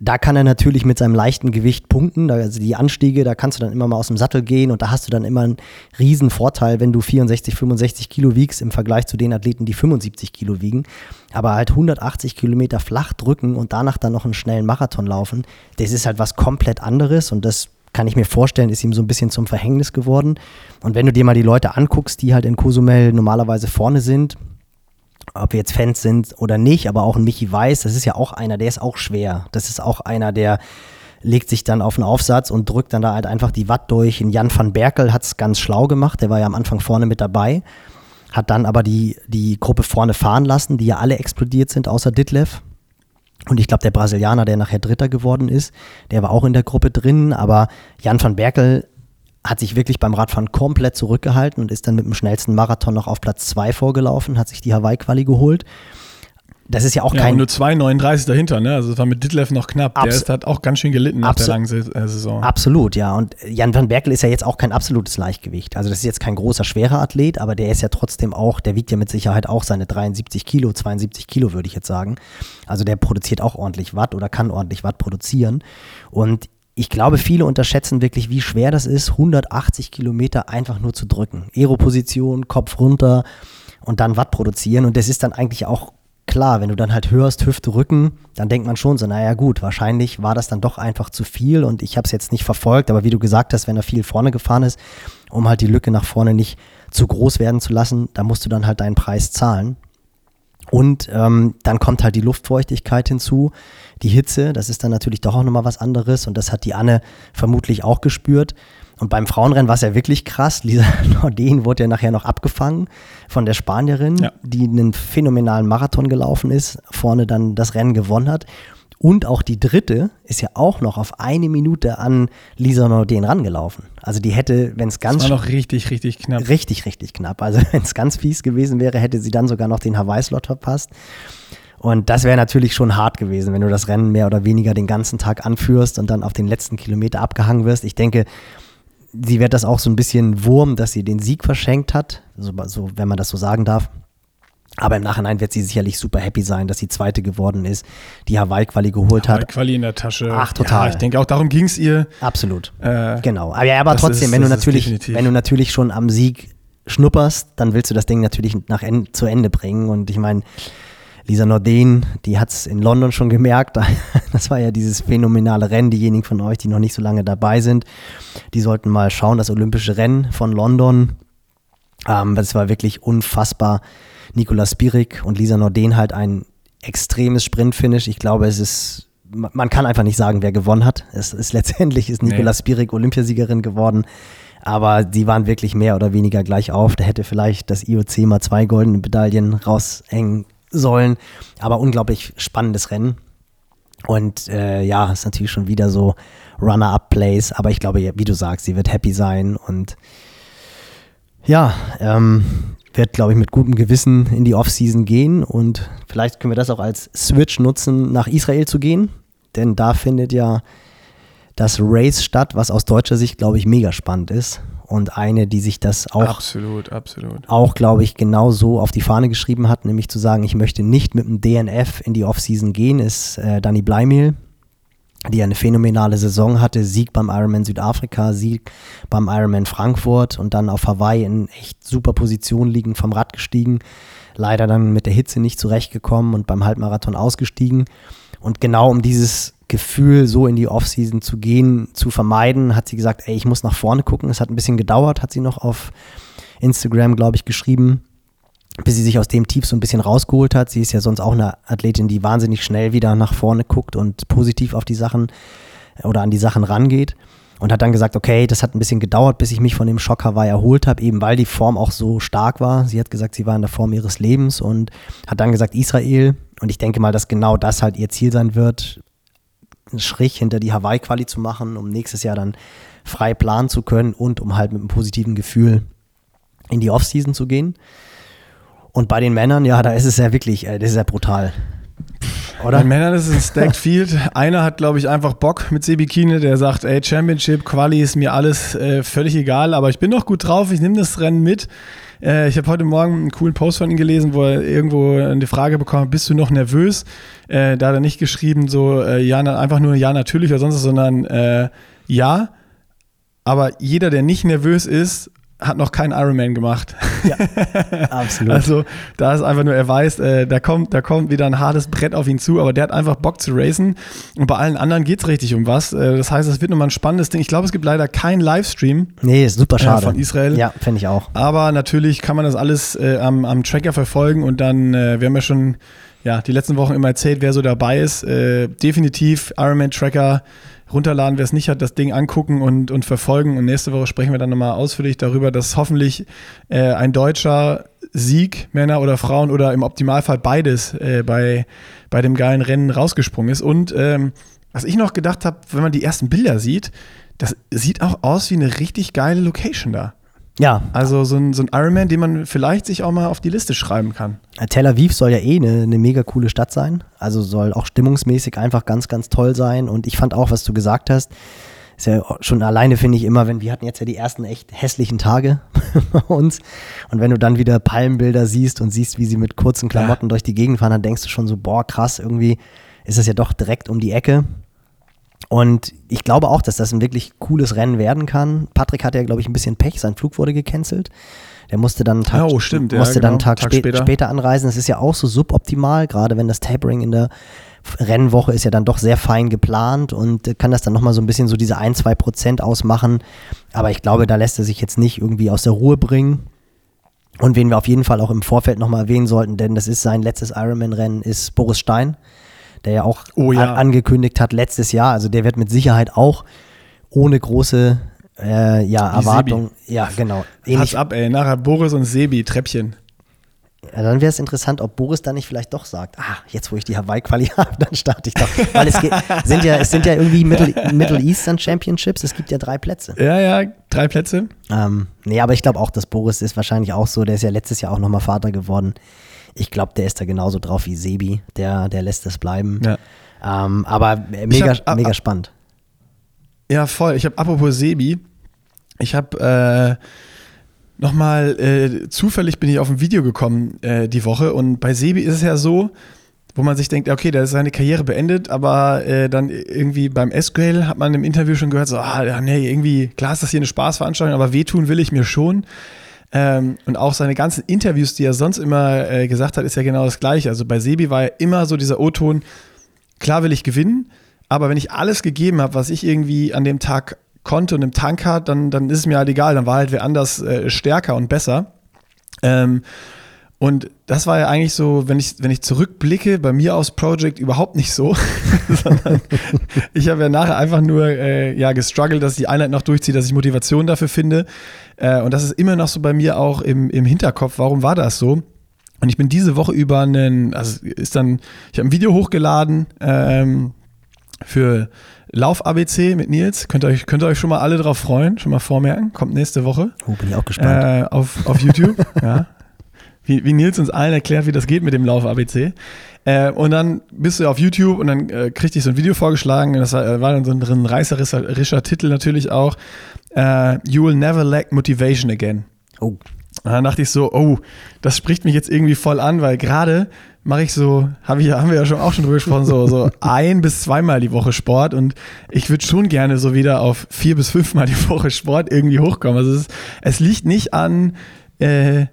da kann er natürlich mit seinem leichten Gewicht punkten. Also die Anstiege, da kannst du dann immer mal aus dem Sattel gehen und da hast du dann immer einen riesen Vorteil, wenn du 64, 65 Kilo wiegst im Vergleich zu den Athleten, die 75 Kilo wiegen. Aber halt 180 Kilometer flach drücken und danach dann noch einen schnellen Marathon laufen, das ist halt was komplett anderes und das kann ich mir vorstellen, ist ihm so ein bisschen zum Verhängnis geworden. Und wenn du dir mal die Leute anguckst, die halt in Cozumel normalerweise vorne sind, ob wir jetzt Fans sind oder nicht, aber auch ein Michi Weiß, das ist ja auch einer, der ist auch schwer. Das ist auch einer, der legt sich dann auf einen Aufsatz und drückt dann da halt einfach die Watt durch. In Jan van Berkel hat es ganz schlau gemacht, der war ja am Anfang vorne mit dabei, hat dann aber die, die Gruppe vorne fahren lassen, die ja alle explodiert sind, außer Ditlev. Und ich glaube, der Brasilianer, der nachher Dritter geworden ist, der war auch in der Gruppe drin, aber Jan van Berkel hat sich wirklich beim Radfahren komplett zurückgehalten und ist dann mit dem schnellsten Marathon noch auf Platz 2 vorgelaufen, hat sich die Hawaii-Quali geholt. Das ist ja auch ja, kein. nur 2,39 dahinter, ne? Also das war mit Ditlev noch knapp. der ist, hat auch ganz schön gelitten nach der langen Saison. Absolut, ja. Und Jan van Berkel ist ja jetzt auch kein absolutes Leichtgewicht. Also das ist jetzt kein großer, schwerer Athlet, aber der ist ja trotzdem auch, der wiegt ja mit Sicherheit auch seine 73 Kilo, 72 Kilo, würde ich jetzt sagen. Also der produziert auch ordentlich Watt oder kann ordentlich Watt produzieren. Und ich glaube, viele unterschätzen wirklich, wie schwer das ist, 180 Kilometer einfach nur zu drücken. Aeroposition, Kopf runter und dann Watt produzieren. Und das ist dann eigentlich auch klar, wenn du dann halt hörst, Hüfte, Rücken, dann denkt man schon so, naja gut, wahrscheinlich war das dann doch einfach zu viel und ich habe es jetzt nicht verfolgt, aber wie du gesagt hast, wenn er viel vorne gefahren ist, um halt die Lücke nach vorne nicht zu groß werden zu lassen, da musst du dann halt deinen Preis zahlen. Und ähm, dann kommt halt die Luftfeuchtigkeit hinzu, die Hitze, das ist dann natürlich doch auch nochmal was anderes und das hat die Anne vermutlich auch gespürt. Und beim Frauenrennen war es ja wirklich krass. Lisa Norden wurde ja nachher noch abgefangen von der Spanierin, ja. die einen phänomenalen Marathon gelaufen ist, vorne dann das Rennen gewonnen hat. Und auch die dritte ist ja auch noch auf eine Minute an Lisa Norden rangelaufen. Also die hätte, wenn es ganz. Das war noch richtig, richtig knapp. Richtig, richtig knapp. Also wenn es ganz fies gewesen wäre, hätte sie dann sogar noch den Hawaii-Slot verpasst. Und das wäre natürlich schon hart gewesen, wenn du das Rennen mehr oder weniger den ganzen Tag anführst und dann auf den letzten Kilometer abgehangen wirst. Ich denke, sie wird das auch so ein bisschen Wurm, dass sie den Sieg verschenkt hat, so, so, wenn man das so sagen darf. Aber im Nachhinein wird sie sicherlich super happy sein, dass sie Zweite geworden ist, die Hawaii-Quali geholt Hawaii hat. Hawaii-Quali in der Tasche. Ach, total. Ja, ich denke auch, darum ging es ihr. Absolut. Äh, genau. Aber, ja, aber trotzdem, ist, wenn, du natürlich, wenn du natürlich schon am Sieg schnupperst, dann willst du das Ding natürlich nach en zu Ende bringen. Und ich meine, Lisa Norden, die hat es in London schon gemerkt. Das war ja dieses phänomenale Rennen. Diejenigen von euch, die noch nicht so lange dabei sind, die sollten mal schauen, das olympische Rennen von London. Ähm, das war wirklich unfassbar Nicolas Spirik und Lisa Norden halt ein extremes Sprintfinish. Ich glaube, es ist, man kann einfach nicht sagen, wer gewonnen hat. Es ist letztendlich ist Nicolas nee. Spirik Olympiasiegerin geworden. Aber die waren wirklich mehr oder weniger gleich auf. Da hätte vielleicht das IOC mal zwei goldene Medaillen raushängen sollen. Aber unglaublich spannendes Rennen. Und äh, ja, ist natürlich schon wieder so Runner-Up-Plays. Aber ich glaube, wie du sagst, sie wird happy sein. Und ja, ähm, werde, glaube ich, mit gutem Gewissen in die Offseason gehen und vielleicht können wir das auch als Switch nutzen, nach Israel zu gehen. Denn da findet ja das Race statt, was aus deutscher Sicht, glaube ich, mega spannend ist. Und eine, die sich das auch, absolut, absolut. auch glaube ich, genau so auf die Fahne geschrieben hat, nämlich zu sagen, ich möchte nicht mit dem DNF in die Offseason gehen, ist äh, Danny Bleimel, die eine phänomenale Saison hatte. Sieg beim Ironman Südafrika, Sieg beim Ironman Frankfurt und dann auf Hawaii in echt super Position liegen, vom Rad gestiegen. Leider dann mit der Hitze nicht zurechtgekommen und beim Halbmarathon ausgestiegen. Und genau um dieses Gefühl, so in die Offseason zu gehen, zu vermeiden, hat sie gesagt, ey, ich muss nach vorne gucken. Es hat ein bisschen gedauert, hat sie noch auf Instagram, glaube ich, geschrieben, bis sie sich aus dem Tief so ein bisschen rausgeholt hat. Sie ist ja sonst auch eine Athletin, die wahnsinnig schnell wieder nach vorne guckt und positiv auf die Sachen oder an die Sachen rangeht. Und hat dann gesagt, okay, das hat ein bisschen gedauert, bis ich mich von dem Schock Hawaii erholt habe, eben weil die Form auch so stark war. Sie hat gesagt, sie war in der Form ihres Lebens und hat dann gesagt, Israel. Und ich denke mal, dass genau das halt ihr Ziel sein wird, einen Strich hinter die Hawaii-Quali zu machen, um nächstes Jahr dann frei planen zu können und um halt mit einem positiven Gefühl in die Offseason zu gehen. Und bei den Männern, ja, da ist es ja wirklich, äh, das ist ja brutal. Oder? Bei Männern ist es ein Stacked Field. Einer hat, glaube ich, einfach Bock mit Sebi Kine, der sagt, ey, Championship, Quali ist mir alles äh, völlig egal, aber ich bin noch gut drauf, ich nehme das Rennen mit. Äh, ich habe heute Morgen einen coolen Post von ihm gelesen, wo er irgendwo eine Frage bekommen bist du noch nervös? Äh, da hat er nicht geschrieben, so, äh, ja, einfach nur ja, natürlich oder sonst was, sondern äh, ja. Aber jeder, der nicht nervös ist hat noch keinen Ironman gemacht. Ja, absolut. also da ist einfach nur, er weiß, äh, da, kommt, da kommt wieder ein hartes Brett auf ihn zu, aber der hat einfach Bock zu racen und bei allen anderen geht es richtig um was. Äh, das heißt, es wird nochmal ein spannendes Ding. Ich glaube, es gibt leider keinen Livestream. Nee, ist super schade. Äh, von Israel. Ja, finde ich auch. Aber natürlich kann man das alles äh, am, am Tracker verfolgen und dann, äh, wir haben ja schon ja, die letzten Wochen immer erzählt, wer so dabei ist. Äh, definitiv Ironman Tracker runterladen, wer es nicht hat, das Ding angucken und, und verfolgen. Und nächste Woche sprechen wir dann nochmal ausführlich darüber, dass hoffentlich äh, ein deutscher Sieg, Männer oder Frauen oder im Optimalfall beides äh, bei, bei dem geilen Rennen rausgesprungen ist. Und ähm, was ich noch gedacht habe, wenn man die ersten Bilder sieht, das sieht auch aus wie eine richtig geile Location da. Ja. Also so ein, so ein Ironman, den man vielleicht sich auch mal auf die Liste schreiben kann. Tel Aviv soll ja eh eine, eine mega coole Stadt sein. Also soll auch stimmungsmäßig einfach ganz, ganz toll sein. Und ich fand auch, was du gesagt hast, ist ja schon alleine, finde ich immer, wenn wir hatten jetzt ja die ersten echt hässlichen Tage bei uns. Und wenn du dann wieder Palmenbilder siehst und siehst, wie sie mit kurzen Klamotten ja. durch die Gegend fahren, dann denkst du schon so, boah, krass, irgendwie ist das ja doch direkt um die Ecke. Und ich glaube auch, dass das ein wirklich cooles Rennen werden kann. Patrick hatte ja, glaube ich, ein bisschen Pech. Sein Flug wurde gecancelt. Der musste dann einen Tag, oh, stimmt, musste ja, genau. dann einen Tag, Tag spä später. später. anreisen. Das ist ja auch so suboptimal, gerade wenn das Tapering in der Rennwoche ist ja dann doch sehr fein geplant und kann das dann nochmal so ein bisschen so diese ein, zwei Prozent ausmachen. Aber ich glaube, da lässt er sich jetzt nicht irgendwie aus der Ruhe bringen. Und wen wir auf jeden Fall auch im Vorfeld nochmal erwähnen sollten, denn das ist sein letztes Ironman-Rennen, ist Boris Stein der ja auch oh, ja. angekündigt hat letztes Jahr. Also der wird mit Sicherheit auch ohne große äh, ja, Erwartung. Ja, genau. Ähnlich. ab, ey. Nachher Boris und Sebi, Treppchen. Ja, dann wäre es interessant, ob Boris dann nicht vielleicht doch sagt, ah, jetzt wo ich die Hawaii-Quali habe, dann starte ich doch. Weil es, geht, sind ja, es sind ja irgendwie Middle, Middle Eastern Championships, es gibt ja drei Plätze. Ja, ja, drei Plätze. Ähm, nee, aber ich glaube auch, dass Boris ist wahrscheinlich auch so, der ist ja letztes Jahr auch nochmal Vater geworden. Ich glaube, der ist da genauso drauf wie Sebi. Der, der lässt es bleiben. Ja. Ähm, aber mega, hab, mega spannend. Ja, voll. Ich habe apropos Sebi, ich habe äh, nochmal äh, zufällig bin ich auf ein Video gekommen äh, die Woche und bei Sebi ist es ja so, wo man sich denkt, okay, der ist seine Karriere beendet, aber äh, dann irgendwie beim SQL hat man im Interview schon gehört, so, ah, nee, irgendwie, klar ist das hier eine Spaßveranstaltung, aber wehtun will ich mir schon. Ähm, und auch seine ganzen Interviews, die er sonst immer äh, gesagt hat, ist ja genau das Gleiche. Also bei Sebi war ja immer so dieser O-Ton, klar will ich gewinnen, aber wenn ich alles gegeben habe, was ich irgendwie an dem Tag konnte und im Tank hat, dann, dann ist es mir halt egal, dann war halt wer anders äh, stärker und besser. Ähm, und das war ja eigentlich so, wenn ich, wenn ich zurückblicke, bei mir aus Project überhaupt nicht so, sondern ich habe ja nachher einfach nur äh, ja, gestruggelt, dass die Einheit noch durchziehe, dass ich Motivation dafür finde. Äh, und das ist immer noch so bei mir auch im, im Hinterkopf, warum war das so? Und ich bin diese Woche über einen, also ist dann, ich habe ein Video hochgeladen ähm, für Lauf ABC mit Nils. Könnt ihr, euch, könnt ihr euch schon mal alle drauf freuen, schon mal vormerken. Kommt nächste Woche. Oh, bin ich auch gespannt. Äh, auf, auf YouTube. ja. wie, wie Nils uns allen erklärt, wie das geht mit dem Lauf-ABC. Äh, und dann bist du auf YouTube und dann äh, kriegte ich so ein Video vorgeschlagen. Das war, äh, war dann so ein reißerischer Titel natürlich auch. Äh, you will never lack motivation again. Oh. Und dann dachte ich so, oh, das spricht mich jetzt irgendwie voll an, weil gerade mache ich so, hab ich, haben wir ja schon auch schon drüber gesprochen, so, so ein bis zweimal die Woche Sport und ich würde schon gerne so wieder auf vier bis fünfmal die Woche Sport irgendwie hochkommen. Also es, es liegt nicht an, äh,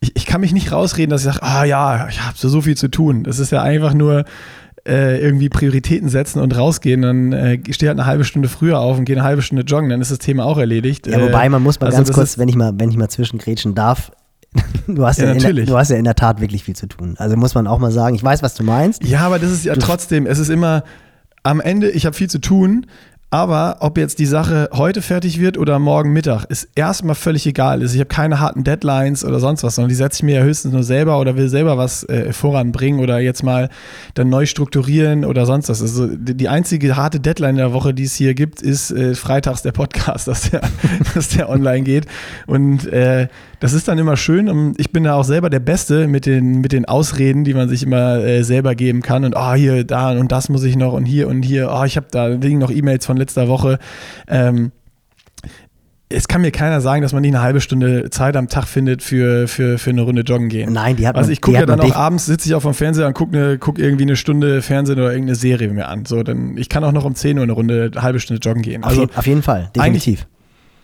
ich, ich kann mich nicht rausreden, dass ich sage, ah ja, ich habe so, so viel zu tun. Das ist ja einfach nur äh, irgendwie Prioritäten setzen und rausgehen, dann äh, stehe halt eine halbe Stunde früher auf und gehe eine halbe Stunde joggen, dann ist das Thema auch erledigt. Ja, wobei man muss mal also ganz kurz, wenn ich mal, wenn ich mal zwischengrätschen darf, du hast ja, ja in, du hast ja in der Tat wirklich viel zu tun. Also muss man auch mal sagen, ich weiß, was du meinst. Ja, aber das ist ja du trotzdem, es ist immer am Ende, ich habe viel zu tun, aber ob jetzt die Sache heute fertig wird oder morgen Mittag, ist erstmal völlig egal. Also ich habe keine harten Deadlines oder sonst was, sondern die setze ich mir ja höchstens nur selber oder will selber was äh, voranbringen oder jetzt mal dann neu strukturieren oder sonst was. Also die einzige harte Deadline der Woche, die es hier gibt, ist äh, freitags der Podcast, dass der, dass der online geht. Und äh, das ist dann immer schön und ich bin da auch selber der Beste mit den, mit den Ausreden, die man sich immer äh, selber geben kann. Und ah, oh, hier, da und das muss ich noch und hier und hier, oh, ich habe da liegen noch E-Mails von letzter Woche. Ähm, es kann mir keiner sagen, dass man nicht eine halbe Stunde Zeit am Tag findet für, für, für eine Runde joggen gehen. Nein, die hat man. Also ich gucke ja dann auch abends, sitze ich auf dem Fernseher und gucke ne, guck irgendwie eine Stunde Fernsehen oder irgendeine Serie mir an. So, dann, ich kann auch noch um 10 Uhr eine Runde, eine halbe Stunde joggen gehen. Also, auf, jeden Fall, definitiv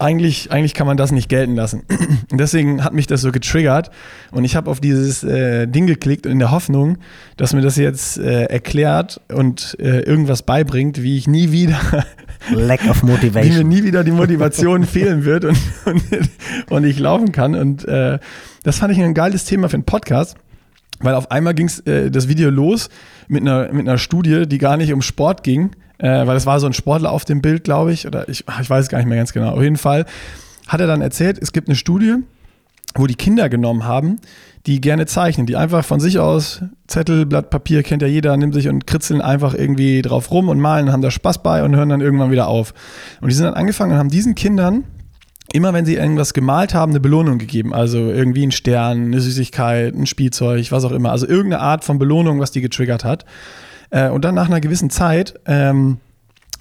eigentlich, eigentlich kann man das nicht gelten lassen. Und deswegen hat mich das so getriggert und ich habe auf dieses äh, Ding geklickt in der Hoffnung, dass mir das jetzt äh, erklärt und äh, irgendwas beibringt, wie ich nie wieder Lack of Motivation. Wie mir nie wieder die Motivation fehlen wird und, und, und, ich laufen kann. Und äh, das fand ich ein geiles Thema für einen Podcast. Weil auf einmal ging äh, das Video los mit einer, mit einer Studie, die gar nicht um Sport ging, äh, weil es war so ein Sportler auf dem Bild, glaube ich, oder ich, ich weiß gar nicht mehr ganz genau. Auf jeden Fall hat er dann erzählt, es gibt eine Studie, wo die Kinder genommen haben, die gerne zeichnen, die einfach von sich aus Zettel, Blatt Papier kennt ja jeder, nimmt sich und kritzeln einfach irgendwie drauf rum und malen, haben da Spaß bei und hören dann irgendwann wieder auf. Und die sind dann angefangen und haben diesen Kindern immer wenn sie irgendwas gemalt haben, eine Belohnung gegeben. Also irgendwie ein Stern, eine Süßigkeit, ein Spielzeug, was auch immer. Also irgendeine Art von Belohnung, was die getriggert hat. Äh, und dann nach einer gewissen Zeit ähm,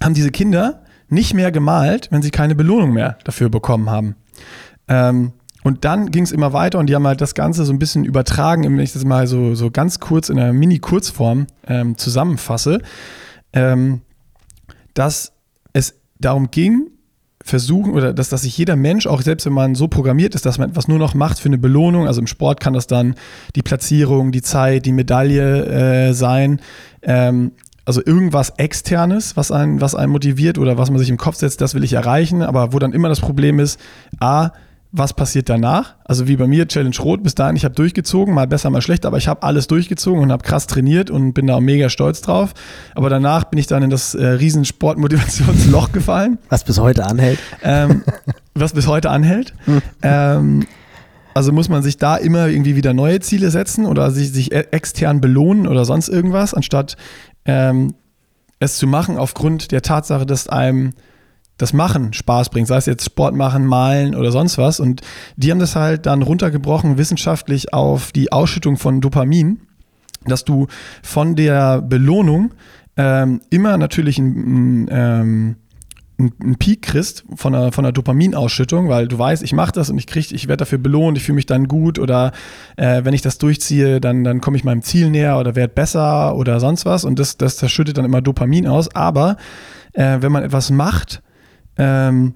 haben diese Kinder nicht mehr gemalt, wenn sie keine Belohnung mehr dafür bekommen haben. Ähm, und dann ging es immer weiter und die haben halt das Ganze so ein bisschen übertragen, wenn ich das mal so, so ganz kurz in einer Mini-Kurzform ähm, zusammenfasse, ähm, dass es darum ging, versuchen oder dass, dass sich jeder Mensch, auch selbst wenn man so programmiert ist, dass man etwas nur noch macht für eine Belohnung, also im Sport kann das dann die Platzierung, die Zeit, die Medaille äh, sein, ähm, also irgendwas externes, was einen, was einen motiviert oder was man sich im Kopf setzt, das will ich erreichen, aber wo dann immer das Problem ist, a, was passiert danach? Also wie bei mir, Challenge Rot, bis dahin, ich habe durchgezogen, mal besser, mal schlechter, aber ich habe alles durchgezogen und habe krass trainiert und bin da auch mega stolz drauf. Aber danach bin ich dann in das äh, riesen Sportmotivationsloch gefallen. Was bis heute anhält. Ähm, was bis heute anhält. Hm. ähm, also muss man sich da immer irgendwie wieder neue Ziele setzen oder sich, sich e-, extern belohnen oder sonst irgendwas, anstatt ähm, es zu machen aufgrund der Tatsache, dass einem das Machen Spaß bringt, sei es jetzt Sport machen, malen oder sonst was. Und die haben das halt dann runtergebrochen wissenschaftlich auf die Ausschüttung von Dopamin, dass du von der Belohnung ähm, immer natürlich ein, ähm, einen Peak kriegst von einer, von einer Dopaminausschüttung, weil du weißt, ich mache das und ich krieg, ich werde dafür belohnt, ich fühle mich dann gut oder äh, wenn ich das durchziehe, dann, dann komme ich meinem Ziel näher oder werde besser oder sonst was und das, das, das schüttet dann immer Dopamin aus. Aber äh, wenn man etwas macht, ähm,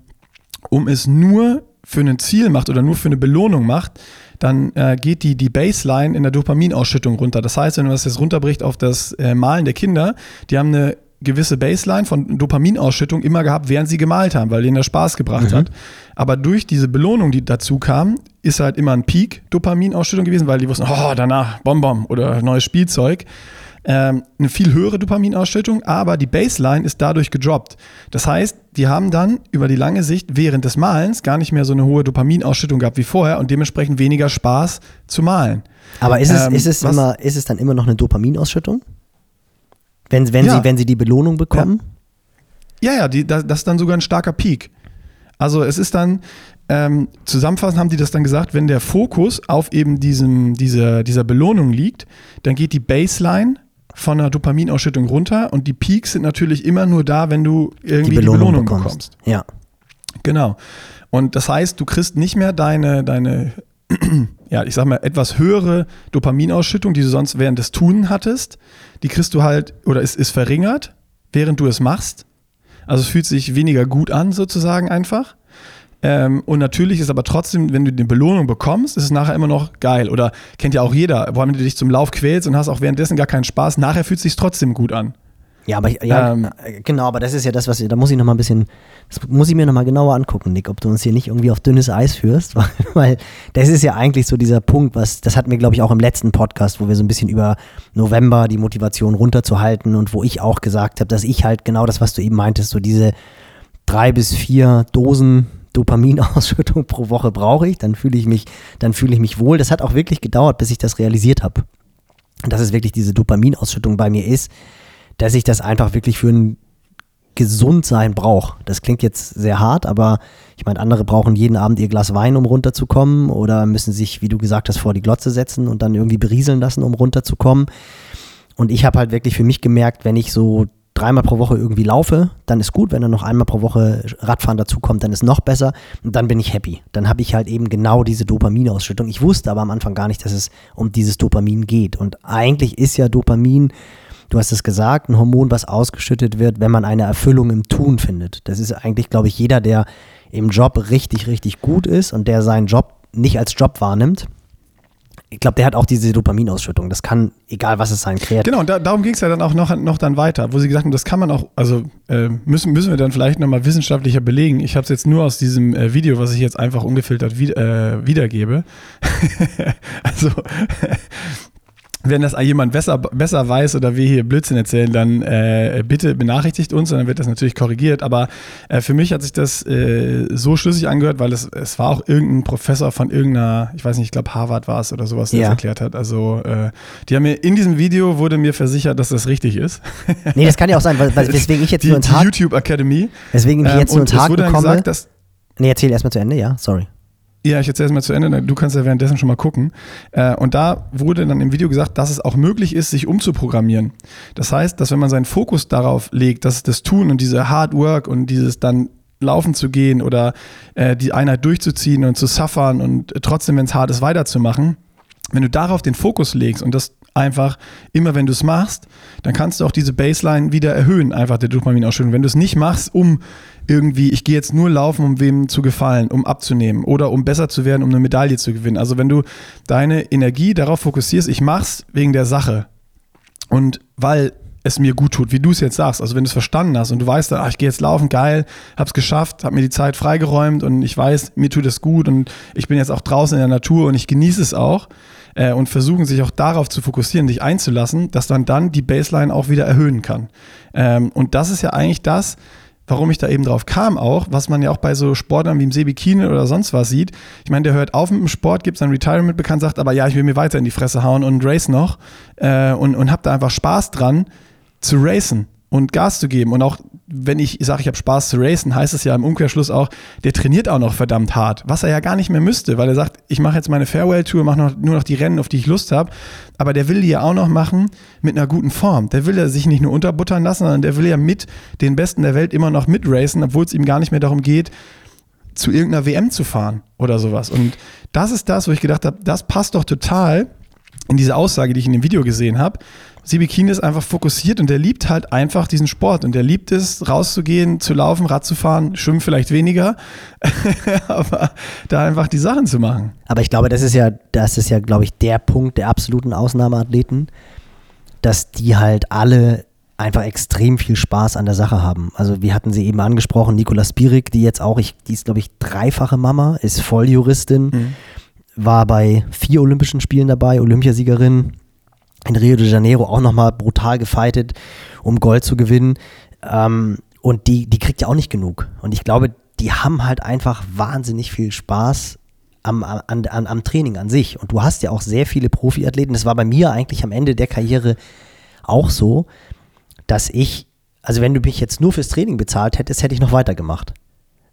um es nur für ein Ziel macht oder nur für eine Belohnung macht, dann äh, geht die, die Baseline in der Dopaminausschüttung runter. Das heißt, wenn man das jetzt runterbricht auf das äh, Malen der Kinder, die haben eine gewisse Baseline von Dopaminausschüttung immer gehabt, während sie gemalt haben, weil ihnen das Spaß gebracht mhm. hat. Aber durch diese Belohnung, die dazu kam, ist halt immer ein Peak Dopaminausschüttung gewesen, weil die wussten, oh, danach Bonbon oder neues Spielzeug ähm, eine viel höhere Dopaminausschüttung, aber die Baseline ist dadurch gedroppt. Das heißt, die haben dann über die lange Sicht während des Malens gar nicht mehr so eine hohe Dopaminausschüttung gehabt wie vorher und dementsprechend weniger Spaß zu malen. Aber ist es, ähm, ist es, immer, ist es dann immer noch eine Dopaminausschüttung? Wenn, wenn, ja. sie, wenn sie die Belohnung bekommen? Ja, ja, ja die, das, das ist dann sogar ein starker Peak. Also es ist dann, ähm, zusammenfassend haben die das dann gesagt, wenn der Fokus auf eben diesem, dieser, dieser Belohnung liegt, dann geht die Baseline von der Dopaminausschüttung runter und die Peaks sind natürlich immer nur da, wenn du irgendwie die Belohnung, die Belohnung bekommst. bekommst. Ja. Genau. Und das heißt, du kriegst nicht mehr deine, deine ja, ich sag mal, etwas höhere Dopaminausschüttung, die du sonst während des Tun hattest, die kriegst du halt, oder es ist verringert, während du es machst. Also es fühlt sich weniger gut an, sozusagen einfach. Ähm, und natürlich ist aber trotzdem, wenn du die Belohnung bekommst, ist es nachher immer noch geil. Oder kennt ja auch jeder, vor allem wenn du dich zum Lauf quälst und hast auch währenddessen gar keinen Spaß, nachher fühlt es sich trotzdem gut an. Ja, aber ich, ja, ähm, genau, aber das ist ja das, was da muss ich noch mal ein bisschen, das muss ich mir noch mal genauer angucken, Nick, ob du uns hier nicht irgendwie auf dünnes Eis führst, weil, weil das ist ja eigentlich so dieser Punkt, was, das hatten wir glaube ich auch im letzten Podcast, wo wir so ein bisschen über November die Motivation runterzuhalten und wo ich auch gesagt habe, dass ich halt genau das, was du eben meintest, so diese drei bis vier Dosen Dopaminausschüttung pro Woche brauche ich, dann fühle ich mich, dann fühle ich mich wohl. Das hat auch wirklich gedauert, bis ich das realisiert habe. Dass es wirklich diese Dopaminausschüttung bei mir ist dass ich das einfach wirklich für ein Gesundsein brauche. Das klingt jetzt sehr hart, aber ich meine, andere brauchen jeden Abend ihr Glas Wein, um runterzukommen oder müssen sich, wie du gesagt hast, vor die Glotze setzen und dann irgendwie berieseln lassen, um runterzukommen. Und ich habe halt wirklich für mich gemerkt, wenn ich so dreimal pro Woche irgendwie laufe, dann ist gut. Wenn dann noch einmal pro Woche Radfahren dazukommt, dann ist noch besser. Und dann bin ich happy. Dann habe ich halt eben genau diese Dopaminausschüttung. Ich wusste aber am Anfang gar nicht, dass es um dieses Dopamin geht. Und eigentlich ist ja Dopamin du hast es gesagt, ein Hormon, was ausgeschüttet wird, wenn man eine Erfüllung im Tun findet. Das ist eigentlich, glaube ich, jeder, der im Job richtig, richtig gut ist und der seinen Job nicht als Job wahrnimmt. Ich glaube, der hat auch diese Dopaminausschüttung. Das kann, egal was es sein, kreativ. Genau, da, darum ging es ja dann auch noch, noch dann weiter, wo sie gesagt haben, das kann man auch, also äh, müssen, müssen wir dann vielleicht nochmal wissenschaftlicher belegen. Ich habe es jetzt nur aus diesem äh, Video, was ich jetzt einfach ungefiltert wie, äh, wiedergebe. also wenn das jemand besser, besser weiß oder wir hier Blödsinn erzählen, dann äh, bitte benachrichtigt uns und dann wird das natürlich korrigiert. Aber äh, für mich hat sich das äh, so schlüssig angehört, weil es, es war auch irgendein Professor von irgendeiner, ich weiß nicht, ich glaube Harvard war es oder sowas, der ja. das erklärt hat. Also äh, die haben mir in diesem Video wurde mir versichert, dass das richtig ist. nee, das kann ja auch sein, weil, weil weswegen ich jetzt die, nur ins Hart, YouTube Academy. Weswegen ich jetzt ähm, nur ins Haken komme. Gesagt, dass, nee, erzähl erstmal zu Ende, ja, sorry. Ja, ich erzähle es mal zu Ende, du kannst ja währenddessen schon mal gucken. Äh, und da wurde dann im Video gesagt, dass es auch möglich ist, sich umzuprogrammieren. Das heißt, dass wenn man seinen Fokus darauf legt, dass das Tun und diese Hard Work und dieses dann laufen zu gehen oder äh, die Einheit durchzuziehen und zu suffern und trotzdem, wenn es hart ist, weiterzumachen, wenn du darauf den Fokus legst und das einfach immer, wenn du es machst, dann kannst du auch diese Baseline wieder erhöhen, einfach der Dopaminausschüttung. Wenn du es nicht machst, um irgendwie, ich gehe jetzt nur laufen, um wem zu gefallen, um abzunehmen oder um besser zu werden, um eine Medaille zu gewinnen. Also wenn du deine Energie darauf fokussierst, ich mach's wegen der Sache und weil es mir gut tut, wie du es jetzt sagst. Also wenn du es verstanden hast und du weißt, ach, ich gehe jetzt laufen, geil, hab's geschafft, hab mir die Zeit freigeräumt und ich weiß, mir tut es gut und ich bin jetzt auch draußen in der Natur und ich genieße es auch äh, und versuchen sich auch darauf zu fokussieren, dich einzulassen, dass man dann die Baseline auch wieder erhöhen kann. Ähm, und das ist ja eigentlich das, warum ich da eben drauf kam auch, was man ja auch bei so Sportlern wie im Sebi Kiene oder sonst was sieht. Ich meine, der hört auf mit dem Sport, gibt sein Retirement bekannt, sagt aber ja, ich will mir weiter in die Fresse hauen und race noch äh, und, und hab da einfach Spaß dran zu racen und Gas zu geben. Und auch wenn ich sage, ich habe Spaß zu racen, heißt es ja im Umkehrschluss auch, der trainiert auch noch verdammt hart, was er ja gar nicht mehr müsste, weil er sagt, ich mache jetzt meine Farewell-Tour, mache nur noch die Rennen, auf die ich Lust habe. Aber der will die ja auch noch machen mit einer guten Form. Der will ja sich nicht nur unterbuttern lassen, sondern der will ja mit den Besten der Welt immer noch mitracen, obwohl es ihm gar nicht mehr darum geht, zu irgendeiner WM zu fahren oder sowas. Und das ist das, wo ich gedacht habe, das passt doch total in diese Aussage, die ich in dem Video gesehen habe. Sibikin ist einfach fokussiert und der liebt halt einfach diesen Sport und der liebt es, rauszugehen, zu laufen, Rad zu fahren, schwimmen vielleicht weniger, aber da einfach die Sachen zu machen. Aber ich glaube, das ist ja, das ist ja, glaube ich, der Punkt der absoluten Ausnahmeathleten, dass die halt alle einfach extrem viel Spaß an der Sache haben. Also wir hatten sie eben angesprochen, Nicola Spirik, die jetzt auch, ich, die ist, glaube ich, dreifache Mama, ist Volljuristin, mhm. war bei vier Olympischen Spielen dabei, Olympiasiegerin, in Rio de Janeiro auch nochmal brutal gefeitet, um Gold zu gewinnen. Ähm, und die, die kriegt ja auch nicht genug. Und ich glaube, die haben halt einfach wahnsinnig viel Spaß am, an, an, am Training an sich. Und du hast ja auch sehr viele Profiathleten. Das war bei mir eigentlich am Ende der Karriere auch so, dass ich, also wenn du mich jetzt nur fürs Training bezahlt hättest, hätte ich noch weitergemacht.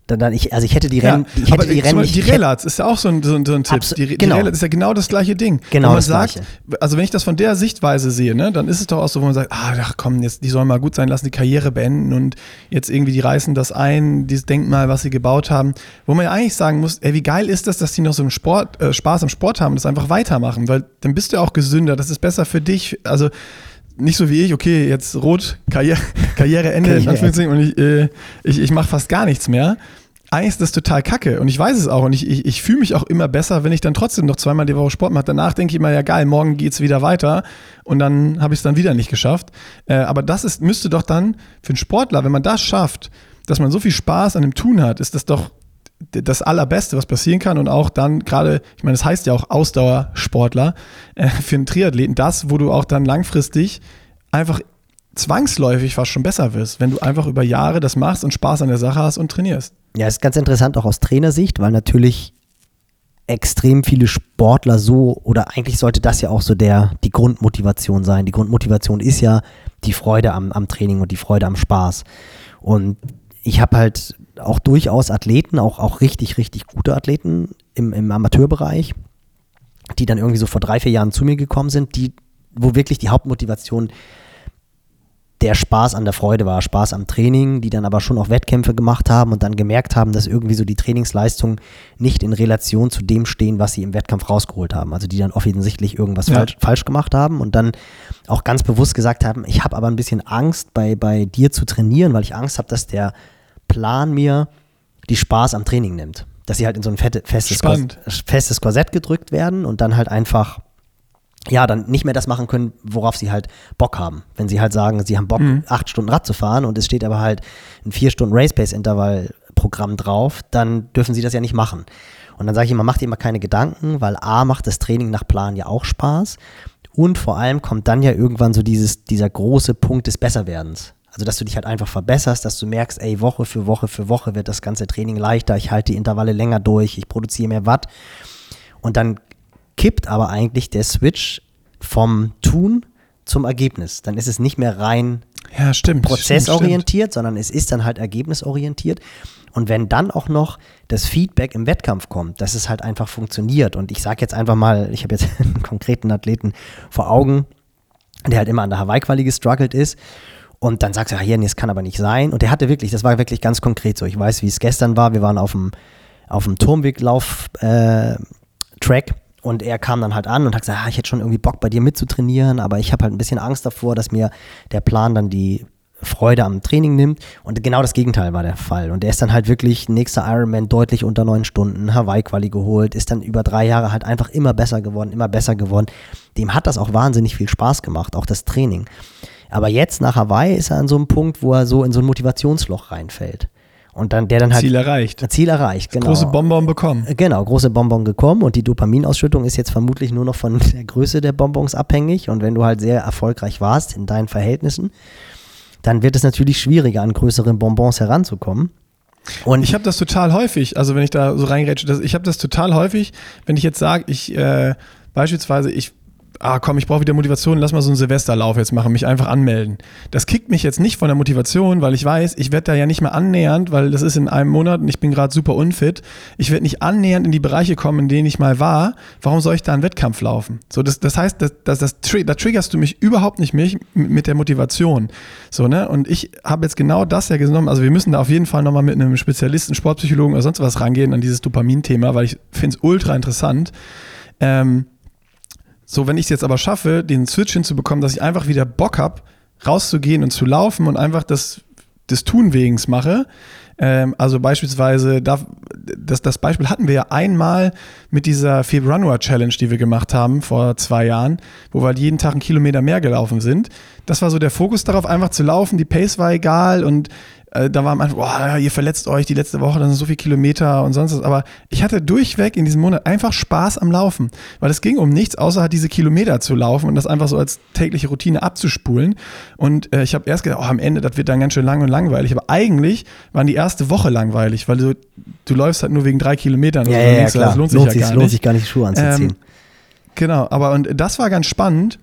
Dann, dann ich, also ich hätte die Rennen, ja, ich hätte aber die Rennen. Die Relats ist ja auch so ein, so ein, so ein Tipp. Abso- die, genau. die Relats ist ja genau das gleiche Ding. Genau wenn man sagt, Gleiche. also wenn ich das von der Sichtweise sehe, ne, dann ist es doch auch so, wo man sagt, ah, ach komm, jetzt, die sollen mal gut sein, lassen die Karriere beenden und jetzt irgendwie die reißen das ein, dieses Denkmal, was sie gebaut haben. Wo man ja eigentlich sagen muss, ey, wie geil ist das, dass die noch so einen Sport, äh, Spaß am Sport haben und das einfach weitermachen, weil dann bist du ja auch gesünder, das ist besser für dich. Also nicht so wie ich, okay, jetzt rot, Karriere, Karriereende in. Anführungszeichen und ich, äh, ich, ich mache fast gar nichts mehr. Eigentlich ist das total kacke und ich weiß es auch und ich, ich, ich fühle mich auch immer besser, wenn ich dann trotzdem noch zweimal die Woche Sport mache. Danach denke ich immer, ja geil, morgen geht's wieder weiter und dann habe ich es dann wieder nicht geschafft. Äh, aber das ist, müsste doch dann für einen Sportler, wenn man das schafft, dass man so viel Spaß an dem Tun hat, ist das doch das Allerbeste, was passieren kann und auch dann gerade, ich meine, das heißt ja auch Ausdauersportler äh, für einen Triathleten, das, wo du auch dann langfristig einfach zwangsläufig fast schon besser wirst, wenn du einfach über Jahre das machst und Spaß an der Sache hast und trainierst. Ja, ist ganz interessant auch aus Trainersicht, weil natürlich extrem viele Sportler so, oder eigentlich sollte das ja auch so der, die Grundmotivation sein. Die Grundmotivation ist ja die Freude am, am Training und die Freude am Spaß. Und ich habe halt auch durchaus Athleten, auch, auch richtig, richtig gute Athleten im, im Amateurbereich, die dann irgendwie so vor drei, vier Jahren zu mir gekommen sind, die, wo wirklich die Hauptmotivation der Spaß an der Freude war, Spaß am Training, die dann aber schon auch Wettkämpfe gemacht haben und dann gemerkt haben, dass irgendwie so die Trainingsleistungen nicht in Relation zu dem stehen, was sie im Wettkampf rausgeholt haben. Also die dann offensichtlich irgendwas Ja. falsch, falsch gemacht haben und dann auch ganz bewusst gesagt haben, ich habe aber ein bisschen Angst, bei, bei dir zu trainieren, weil ich Angst habe, dass der Plan mir die Spaß am Training nimmt. Dass sie halt in so ein fette, festes, Kors Spannend. festes Korsett gedrückt werden und dann halt einfach ja, dann nicht mehr das machen können, worauf sie halt Bock haben. Wenn sie halt sagen, sie haben Bock, acht Stunden Rad zu fahren und es steht aber halt ein vier Stunden Race-Pace-Intervall-Programm drauf, dann dürfen sie das ja nicht machen. Und dann sage ich immer, macht ihr immer keine Gedanken, weil A macht das Training nach Plan ja auch Spaß und vor allem kommt dann ja irgendwann so dieses, dieser große Punkt des Besserwerdens. Also, dass du dich halt einfach verbesserst, dass du merkst, ey, Woche für Woche für Woche wird das ganze Training leichter, ich halte die Intervalle länger durch, ich produziere mehr Watt. Und dann kippt aber eigentlich der Switch vom Tun zum Ergebnis. Dann ist es nicht mehr rein Ja, stimmt. prozessorientiert, sondern es ist dann halt ergebnisorientiert. Und wenn dann auch noch das Feedback im Wettkampf kommt, dass es halt einfach funktioniert. Und ich sage jetzt einfach mal, ich habe jetzt einen konkreten Athleten vor Augen, der halt immer an der Hawaii-Quali gestruggelt ist. Und dann sagst du, ja, nee, das kann aber nicht sein. Und der hatte wirklich, das war wirklich ganz konkret so. Ich weiß, wie es gestern war. Wir waren auf dem, auf dem Turmweglauf-Track und er kam dann halt an und hat gesagt, ah, ich hätte schon irgendwie Bock bei dir mitzutrainieren, aber ich habe halt ein bisschen Angst davor, dass mir der Plan dann die Freude am Training nimmt. Und genau das Gegenteil war der Fall. Und er ist dann halt wirklich nächster Ironman deutlich unter neun Stunden, Hawaii-Quali geholt, ist dann über drei Jahre halt einfach immer besser geworden, immer besser geworden. Dem hat das auch wahnsinnig viel Spaß gemacht, auch das Training. Aber jetzt nach Hawaii ist er an so einem Punkt, wo er so in so ein Motivationsloch reinfällt. Und dann, der dann halt. Ziel erreicht. Ziel erreicht, genau. Große Bonbon bekommen. Genau, große Bonbon gekommen und die Dopaminausschüttung ist jetzt vermutlich nur noch von der Größe der Bonbons abhängig. Und wenn du halt sehr erfolgreich warst in deinen Verhältnissen, dann wird es natürlich schwieriger, an größere Bonbons heranzukommen. Und Ich habe das total häufig, also wenn ich da so reingrätsche, das, ich habe das total häufig, wenn ich jetzt sage, ich äh, beispielsweise, ich, ah komm, ich brauche wieder Motivation, lass mal so einen Silvesterlauf jetzt machen, mich einfach anmelden. Das kickt mich jetzt nicht von der Motivation, weil ich weiß, ich werde da ja nicht mehr annähernd, weil das ist in einem Monat und ich bin gerade super unfit. Ich werde nicht annähernd in die Bereiche kommen, in denen ich mal war. Warum soll ich da einen Wettkampf laufen? So, das, das heißt, das, das, das, da triggerst du mich überhaupt nicht mich mit der Motivation. So, ne? Und ich habe jetzt genau das ja genommen. Also wir müssen da auf jeden Fall nochmal mit einem Spezialisten, Sportpsychologen oder sonst was rangehen an dieses Dopamin-Thema, weil ich finde es ultra interessant. Ähm, so, wenn ich es jetzt aber schaffe, den Switch hinzubekommen, dass ich einfach wieder Bock habe, rauszugehen und zu laufen und einfach das, des Tunwegens mache. Ähm, also beispielsweise, da, das, das Beispiel hatten wir ja einmal mit dieser Februar Challenge, die wir gemacht haben vor zwei Jahren, wo wir halt jeden Tag einen Kilometer mehr gelaufen sind. Das war so der Fokus darauf, einfach zu laufen. Die Pace war egal und äh, da war am Anfang, boah, ihr verletzt euch die letzte Woche, dann sind so viele Kilometer und sonst was. Aber ich hatte durchweg in diesem Monat einfach Spaß am Laufen, weil es ging um nichts, außer halt diese Kilometer zu laufen und das einfach so als tägliche Routine abzuspulen. Und äh, ich habe erst gedacht, oh, am Ende, das wird dann ganz schön lang und langweilig. Aber eigentlich waren die erste Woche langweilig, weil du, du läufst halt nur wegen drei Kilometern. ja, ja, klar. Das lohnt sich ja gar lohnt nicht. sich gar nicht, die Schuhe anzuziehen. Ähm, Genau, aber und das war ganz spannend,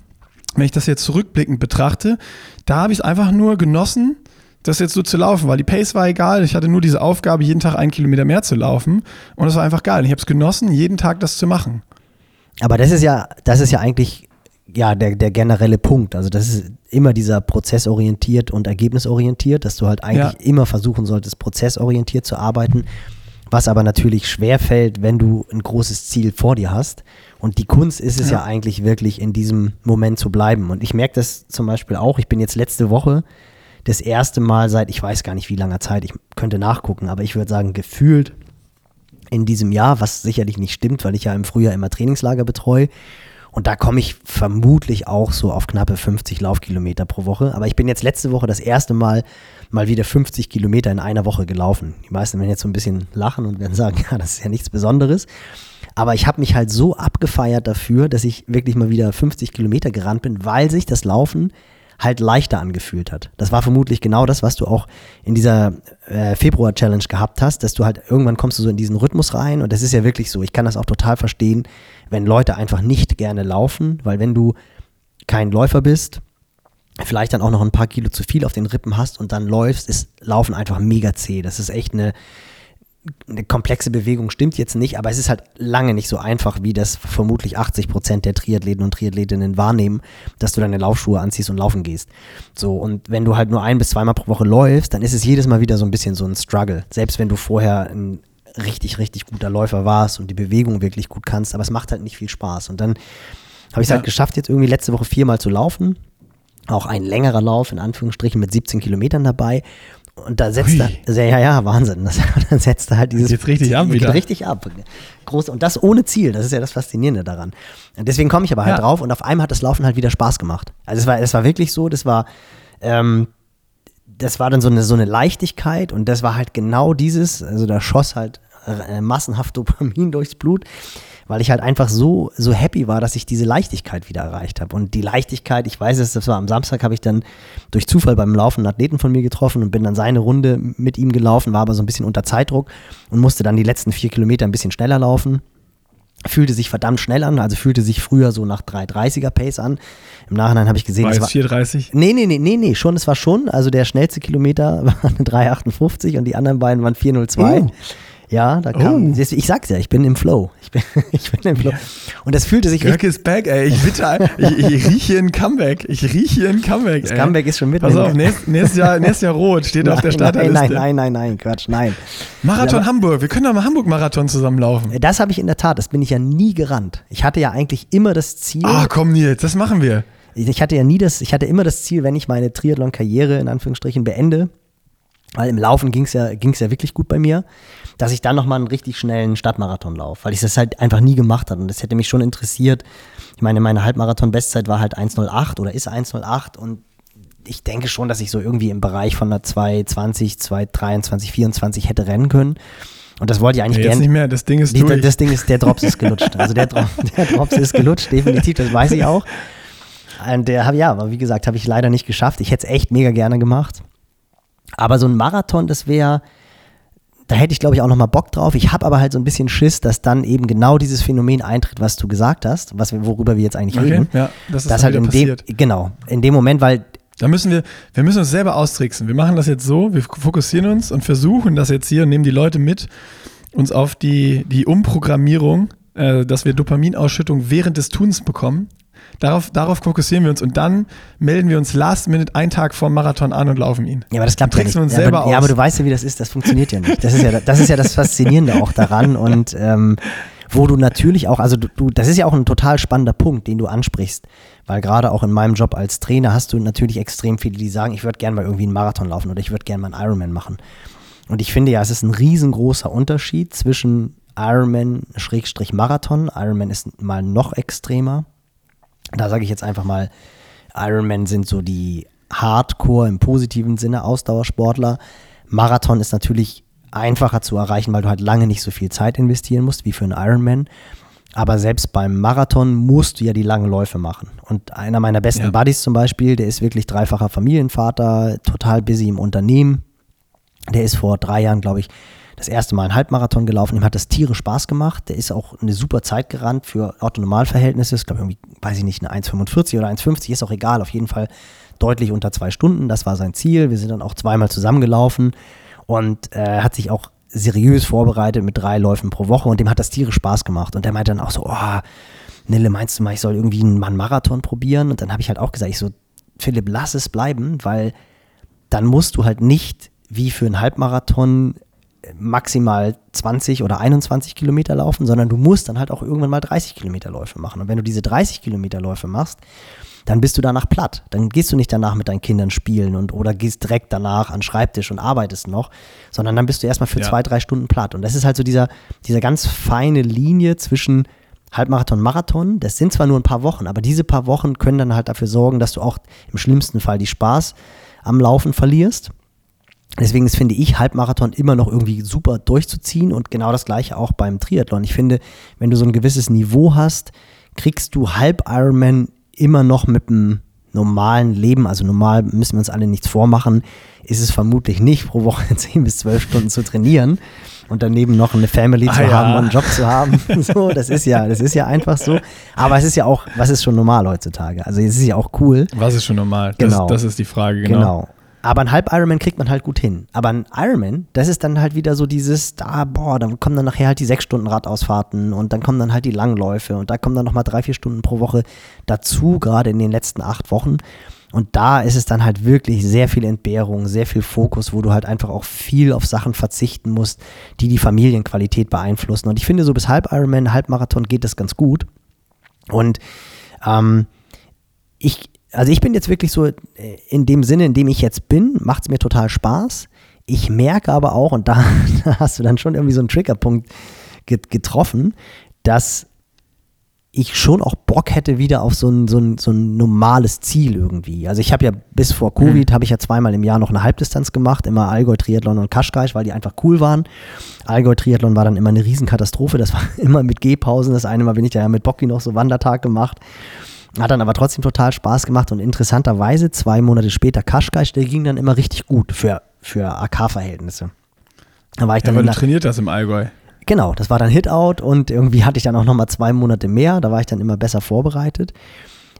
wenn ich das jetzt zurückblickend betrachte. Da habe ich es einfach nur genossen, das jetzt so zu laufen, weil die Pace war egal. Ich hatte nur diese Aufgabe, jeden Tag einen Kilometer mehr zu laufen. Und es war einfach geil. Ich habe es genossen, jeden Tag das zu machen. Aber das ist ja, das ist ja eigentlich ja, der, der generelle Punkt. Also das ist immer dieser prozessorientiert und ergebnisorientiert, dass du halt eigentlich ja. immer versuchen solltest, prozessorientiert zu arbeiten, was aber natürlich schwer fällt, wenn du ein großes Ziel vor dir hast. Und die Kunst ist es ja. ja eigentlich wirklich in diesem Moment zu bleiben. Und ich merke das zum Beispiel auch. Ich bin jetzt letzte Woche das erste Mal seit, ich weiß gar nicht wie langer Zeit, ich könnte nachgucken, aber ich würde sagen, gefühlt in diesem Jahr, was sicherlich nicht stimmt, weil ich ja im Frühjahr immer Trainingslager betreue. Und da komme ich vermutlich auch so auf knappe 50 Laufkilometer pro Woche. Aber ich bin jetzt letzte Woche das erste Mal mal wieder 50 Kilometer in einer Woche gelaufen. Die meisten werden jetzt so ein bisschen lachen und werden sagen, ja, das ist ja nichts Besonderes. Aber ich habe mich halt so abgefeiert dafür, dass ich wirklich mal wieder 50 Kilometer gerannt bin, weil sich das Laufen halt leichter angefühlt hat. Das war vermutlich genau das, was du auch in dieser äh, Februar-Challenge gehabt hast, dass du halt irgendwann kommst du so in diesen Rhythmus rein und das ist ja wirklich so. Ich kann das auch total verstehen, wenn Leute einfach nicht gerne laufen, weil wenn du kein Läufer bist, vielleicht dann auch noch ein paar Kilo zu viel auf den Rippen hast und dann läufst, ist Laufen einfach mega zäh. Das ist echt eine, eine komplexe Bewegung stimmt jetzt nicht, aber es ist halt lange nicht so einfach, wie das vermutlich 80 Prozent der Triathleten und Triathletinnen wahrnehmen, dass du deine Laufschuhe anziehst und laufen gehst. So, und wenn du halt nur ein bis zweimal pro Woche läufst, dann ist es jedes Mal wieder so ein bisschen so ein Struggle. Selbst wenn du vorher ein richtig, richtig guter Läufer warst und die Bewegung wirklich gut kannst, aber es macht halt nicht viel Spaß. Und dann habe ich es ja. halt geschafft, jetzt irgendwie letzte Woche viermal zu laufen. Auch ein längerer Lauf, in Anführungsstrichen, mit 17 Kilometern dabei. Und da setzt er, ja, ja, Wahnsinn. Das, dann setzt er halt dieses. Geht richtig ab wieder. richtig ab. Groß, und das ohne Ziel. Das ist ja das Faszinierende daran. Und deswegen komme ich aber halt ja. drauf und auf einmal hat das Laufen halt wieder Spaß gemacht. Also es war, es war wirklich so, das war, ähm, das war dann so eine, so eine Leichtigkeit und das war halt genau dieses, also da schoss halt äh, massenhaft Dopamin durchs Blut weil ich halt einfach so, so happy war, dass ich diese Leichtigkeit wieder erreicht habe. Und die Leichtigkeit, ich weiß es, das war am Samstag, habe ich dann durch Zufall beim Laufen einen Athleten von mir getroffen und bin dann seine Runde mit ihm gelaufen, war aber so ein bisschen unter Zeitdruck und musste dann die letzten vier Kilometer ein bisschen schneller laufen fühlte sich verdammt schnell an, also fühlte sich früher so nach 3,30er Pace an. Im Nachhinein habe ich gesehen, war es war 4,30? Nee, nee, nee, nee, nee, schon, es war schon, also der schnellste Kilometer war eine 3,58 und die anderen beiden waren 4,02. Uh. Ja, da kam. Oh. Ich sag's ja, ich bin im Flow. Ich bin, ich bin im Flow. Und das fühlte sich. Kirk ist back, ey. Ich, bitte, ich, ich rieche hier ein Comeback. Ich rieche hier ein Comeback. Das ey. Comeback ist schon mitten. Pass auf, nächstes, nächstes, Jahr, nächstes Jahr rot, steht nein, auf der Starterliste. Nein, nein, nein, nein, Quatsch, nein. Marathon ja, Hamburg. Wir können doch mal Hamburg-Marathon zusammenlaufen. Das habe ich in der Tat. Das bin ich ja nie gerannt. Ich hatte ja eigentlich immer das Ziel. Ah, komm, Nils, das machen wir. Ich hatte ja nie das, ich hatte immer das Ziel, wenn ich meine Triathlon-Karriere in Anführungsstrichen beende, weil im Laufen ging es ja, ging's ja wirklich gut bei mir, dass ich dann nochmal einen richtig schnellen Stadtmarathon laufe, weil ich das halt einfach nie gemacht habe und das hätte mich schon interessiert. Ich meine, meine Halbmarathon-Bestzeit war halt 1,08 oder ist 1,08 und ich denke schon, dass ich so irgendwie im Bereich von einer 2,20, 2,23, 24 hätte rennen können. Und das wollte ich eigentlich ja, gerne. nicht mehr, das Ding ist durch. Das Ding ist, der Drops ist gelutscht. Also der, Dro der Drops ist gelutscht, definitiv, das weiß ich auch. Und der ja, aber wie gesagt, habe ich leider nicht geschafft. Ich hätte es echt mega gerne gemacht. Aber so ein Marathon, das wäre, da hätte ich glaube ich auch nochmal Bock drauf. Ich habe aber halt so ein bisschen Schiss, dass dann eben genau dieses Phänomen eintritt, was du gesagt hast, was wir, worüber wir jetzt eigentlich okay, reden. Ja, das ist das halt in passiert. dem, genau, in dem Moment, weil da müssen wir, wir müssen uns selber austricksen. Wir machen das jetzt so, wir fokussieren uns und versuchen das jetzt hier und nehmen die Leute mit, uns auf die, die Umprogrammierung, äh, dass wir Dopaminausschüttung während des Tuns bekommen. Darauf, darauf fokussieren wir uns und dann melden wir uns last minute einen Tag vor dem Marathon an und laufen ihn. Ja, aber das klappt ja nicht. Uns ja, selber aber, aus. ja, aber du weißt ja, wie das ist. Das funktioniert ja nicht. Das ist ja das, ist ja das Faszinierende auch daran und ähm, wo du natürlich auch, also du, du, das ist ja auch ein total spannender Punkt, den du ansprichst, weil gerade auch in meinem Job als Trainer hast du natürlich extrem viele, die sagen, ich würde gerne mal irgendwie einen Marathon laufen oder ich würde gerne mal einen Ironman machen. Und ich finde ja, es ist ein riesengroßer Unterschied zwischen Ironman-Marathon. Ironman ist mal noch extremer. Da sage ich jetzt einfach mal, Ironman sind so die Hardcore im positiven Sinne Ausdauersportler. Marathon ist natürlich einfacher zu erreichen, weil du halt lange nicht so viel Zeit investieren musst wie für einen Ironman. Aber selbst beim Marathon musst du ja die langen Läufe machen. Und einer meiner besten ja. Buddies zum Beispiel, der ist wirklich dreifacher Familienvater, total busy im Unternehmen. Der ist vor drei Jahren, glaube ich, das erste Mal einen Halbmarathon gelaufen. Ihm hat das tierisch Spaß gemacht. Der ist auch eine super Zeit gerannt für Autonormalverhältnisse. Ich glaube, irgendwie, weiß ich nicht, eine 1,45 oder 1,50, ist auch egal. Auf jeden Fall deutlich unter zwei Stunden. Das war sein Ziel. Wir sind dann auch zweimal zusammengelaufen und äh, hat sich auch seriös vorbereitet mit drei Läufen pro Woche und dem hat das tierisch Spaß gemacht. Und der meinte dann auch so, oh, Nille, meinst du mal, ich soll irgendwie einen Mann-Marathon probieren? Und dann habe ich halt auch gesagt, ich so, Philipp, lass es bleiben, weil dann musst du halt nicht wie für einen Halbmarathon maximal 20 oder 21 Kilometer laufen, sondern du musst dann halt auch irgendwann mal 30 Kilometer Läufe machen. Und wenn du diese 30 Kilometer Läufe machst, dann bist du danach platt. Dann gehst du nicht danach mit deinen Kindern spielen und oder gehst direkt danach an den Schreibtisch und arbeitest noch, sondern dann bist du erstmal für ja. zwei, drei Stunden platt. Und das ist halt so dieser, dieser ganz feine Linie zwischen Halbmarathon, Marathon. Das sind zwar nur ein paar Wochen, aber diese paar Wochen können dann halt dafür sorgen, dass du auch im schlimmsten Fall die Spaß am Laufen verlierst. Deswegen ist, finde ich, Halbmarathon immer noch irgendwie super durchzuziehen und genau das gleiche auch beim Triathlon. Ich finde, wenn du so ein gewisses Niveau hast, kriegst du Halb-Ironman immer noch mit einem normalen Leben, also normal müssen wir uns alle nichts vormachen, ist es vermutlich nicht, pro Woche 10 bis 12 Stunden zu trainieren und daneben noch eine Family ah, zu ja. haben und einen Job zu haben. so, das ist ja, das ist ja einfach so. Aber es ist ja auch, was ist schon normal heutzutage? Also es ist ja auch cool. Was ist schon normal? Genau. Das, das ist die Frage, genau. genau. Aber ein Halb-Ironman kriegt man halt gut hin. Aber ein Ironman, das ist dann halt wieder so dieses, da, boah, dann kommen dann nachher halt die sechs Stunden Radausfahrten und dann kommen dann halt die Langläufe und da kommen dann nochmal drei, vier Stunden pro Woche dazu, gerade in den letzten acht Wochen. Und da ist es dann halt wirklich sehr viel Entbehrung, sehr viel Fokus, wo du halt einfach auch viel auf Sachen verzichten musst, die die Familienqualität beeinflussen. Und ich finde, so bis Halb-Ironman, Halbmarathon geht das ganz gut. Und ähm, ich, also ich bin jetzt wirklich so, äh, in dem Sinne, in dem ich jetzt bin, macht es mir total Spaß. Ich merke aber auch, und da, da, hast du dann schon irgendwie so einen Triggerpunkt getroffen, dass ich schon auch Bock hätte wieder auf so ein, so ein, so ein normales Ziel irgendwie. Also ich habe ja bis vor Covid, mhm. habe ich ja zweimal im Jahr noch eine Halbdistanz gemacht, immer Allgäu Triathlon und Kaschkaisch, weil die einfach cool waren. Allgäu Triathlon war dann immer eine Riesenkatastrophe, das war immer mit Gehpausen. Das eine Mal bin ich ja mit Bocki noch so Wandertag gemacht. Hat dann aber trotzdem total Spaß gemacht und interessanterweise zwei Monate später Kaschkaisch, der ging dann immer richtig gut für, für AK-Verhältnisse. Da war ich dann ja, weil du trainiert das im Allgäu. Genau, das war dann Hit-Out und irgendwie hatte ich dann auch nochmal zwei Monate mehr, da war ich dann immer besser vorbereitet.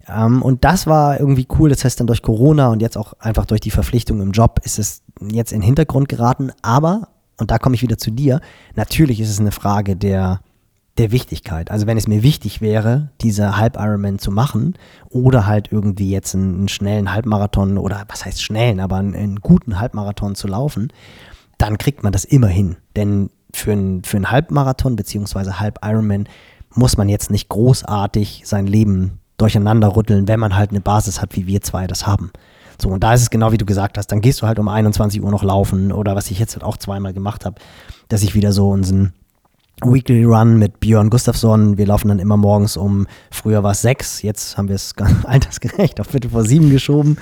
Ähm, und das war irgendwie cool, das heißt dann durch Corona und jetzt auch einfach durch die Verpflichtung im Job ist es jetzt in den Hintergrund geraten, aber, und da komme ich wieder zu dir, natürlich ist es eine Frage der, der Wichtigkeit. Also wenn es mir wichtig wäre, diese Halb-Ironman zu machen oder halt irgendwie jetzt einen, einen, schnellen Halbmarathon oder was heißt schnellen, aber einen, einen, guten Halbmarathon zu laufen, dann kriegt man das immer hin. Denn für einen, für einen Halbmarathon beziehungsweise Halb-Ironman muss man jetzt nicht großartig sein Leben durcheinander rütteln, wenn man halt eine Basis hat, wie wir zwei das haben. So, und da ist es genau wie du gesagt hast, dann gehst du halt um 21 Uhr noch laufen oder was ich jetzt halt auch zweimal gemacht habe, dass ich wieder so unseren Weekly Run mit Björn Gustafsson. Wir laufen dann immer morgens um, früher war es sechs, jetzt haben wir es altersgerecht auf Viertel vor sieben geschoben,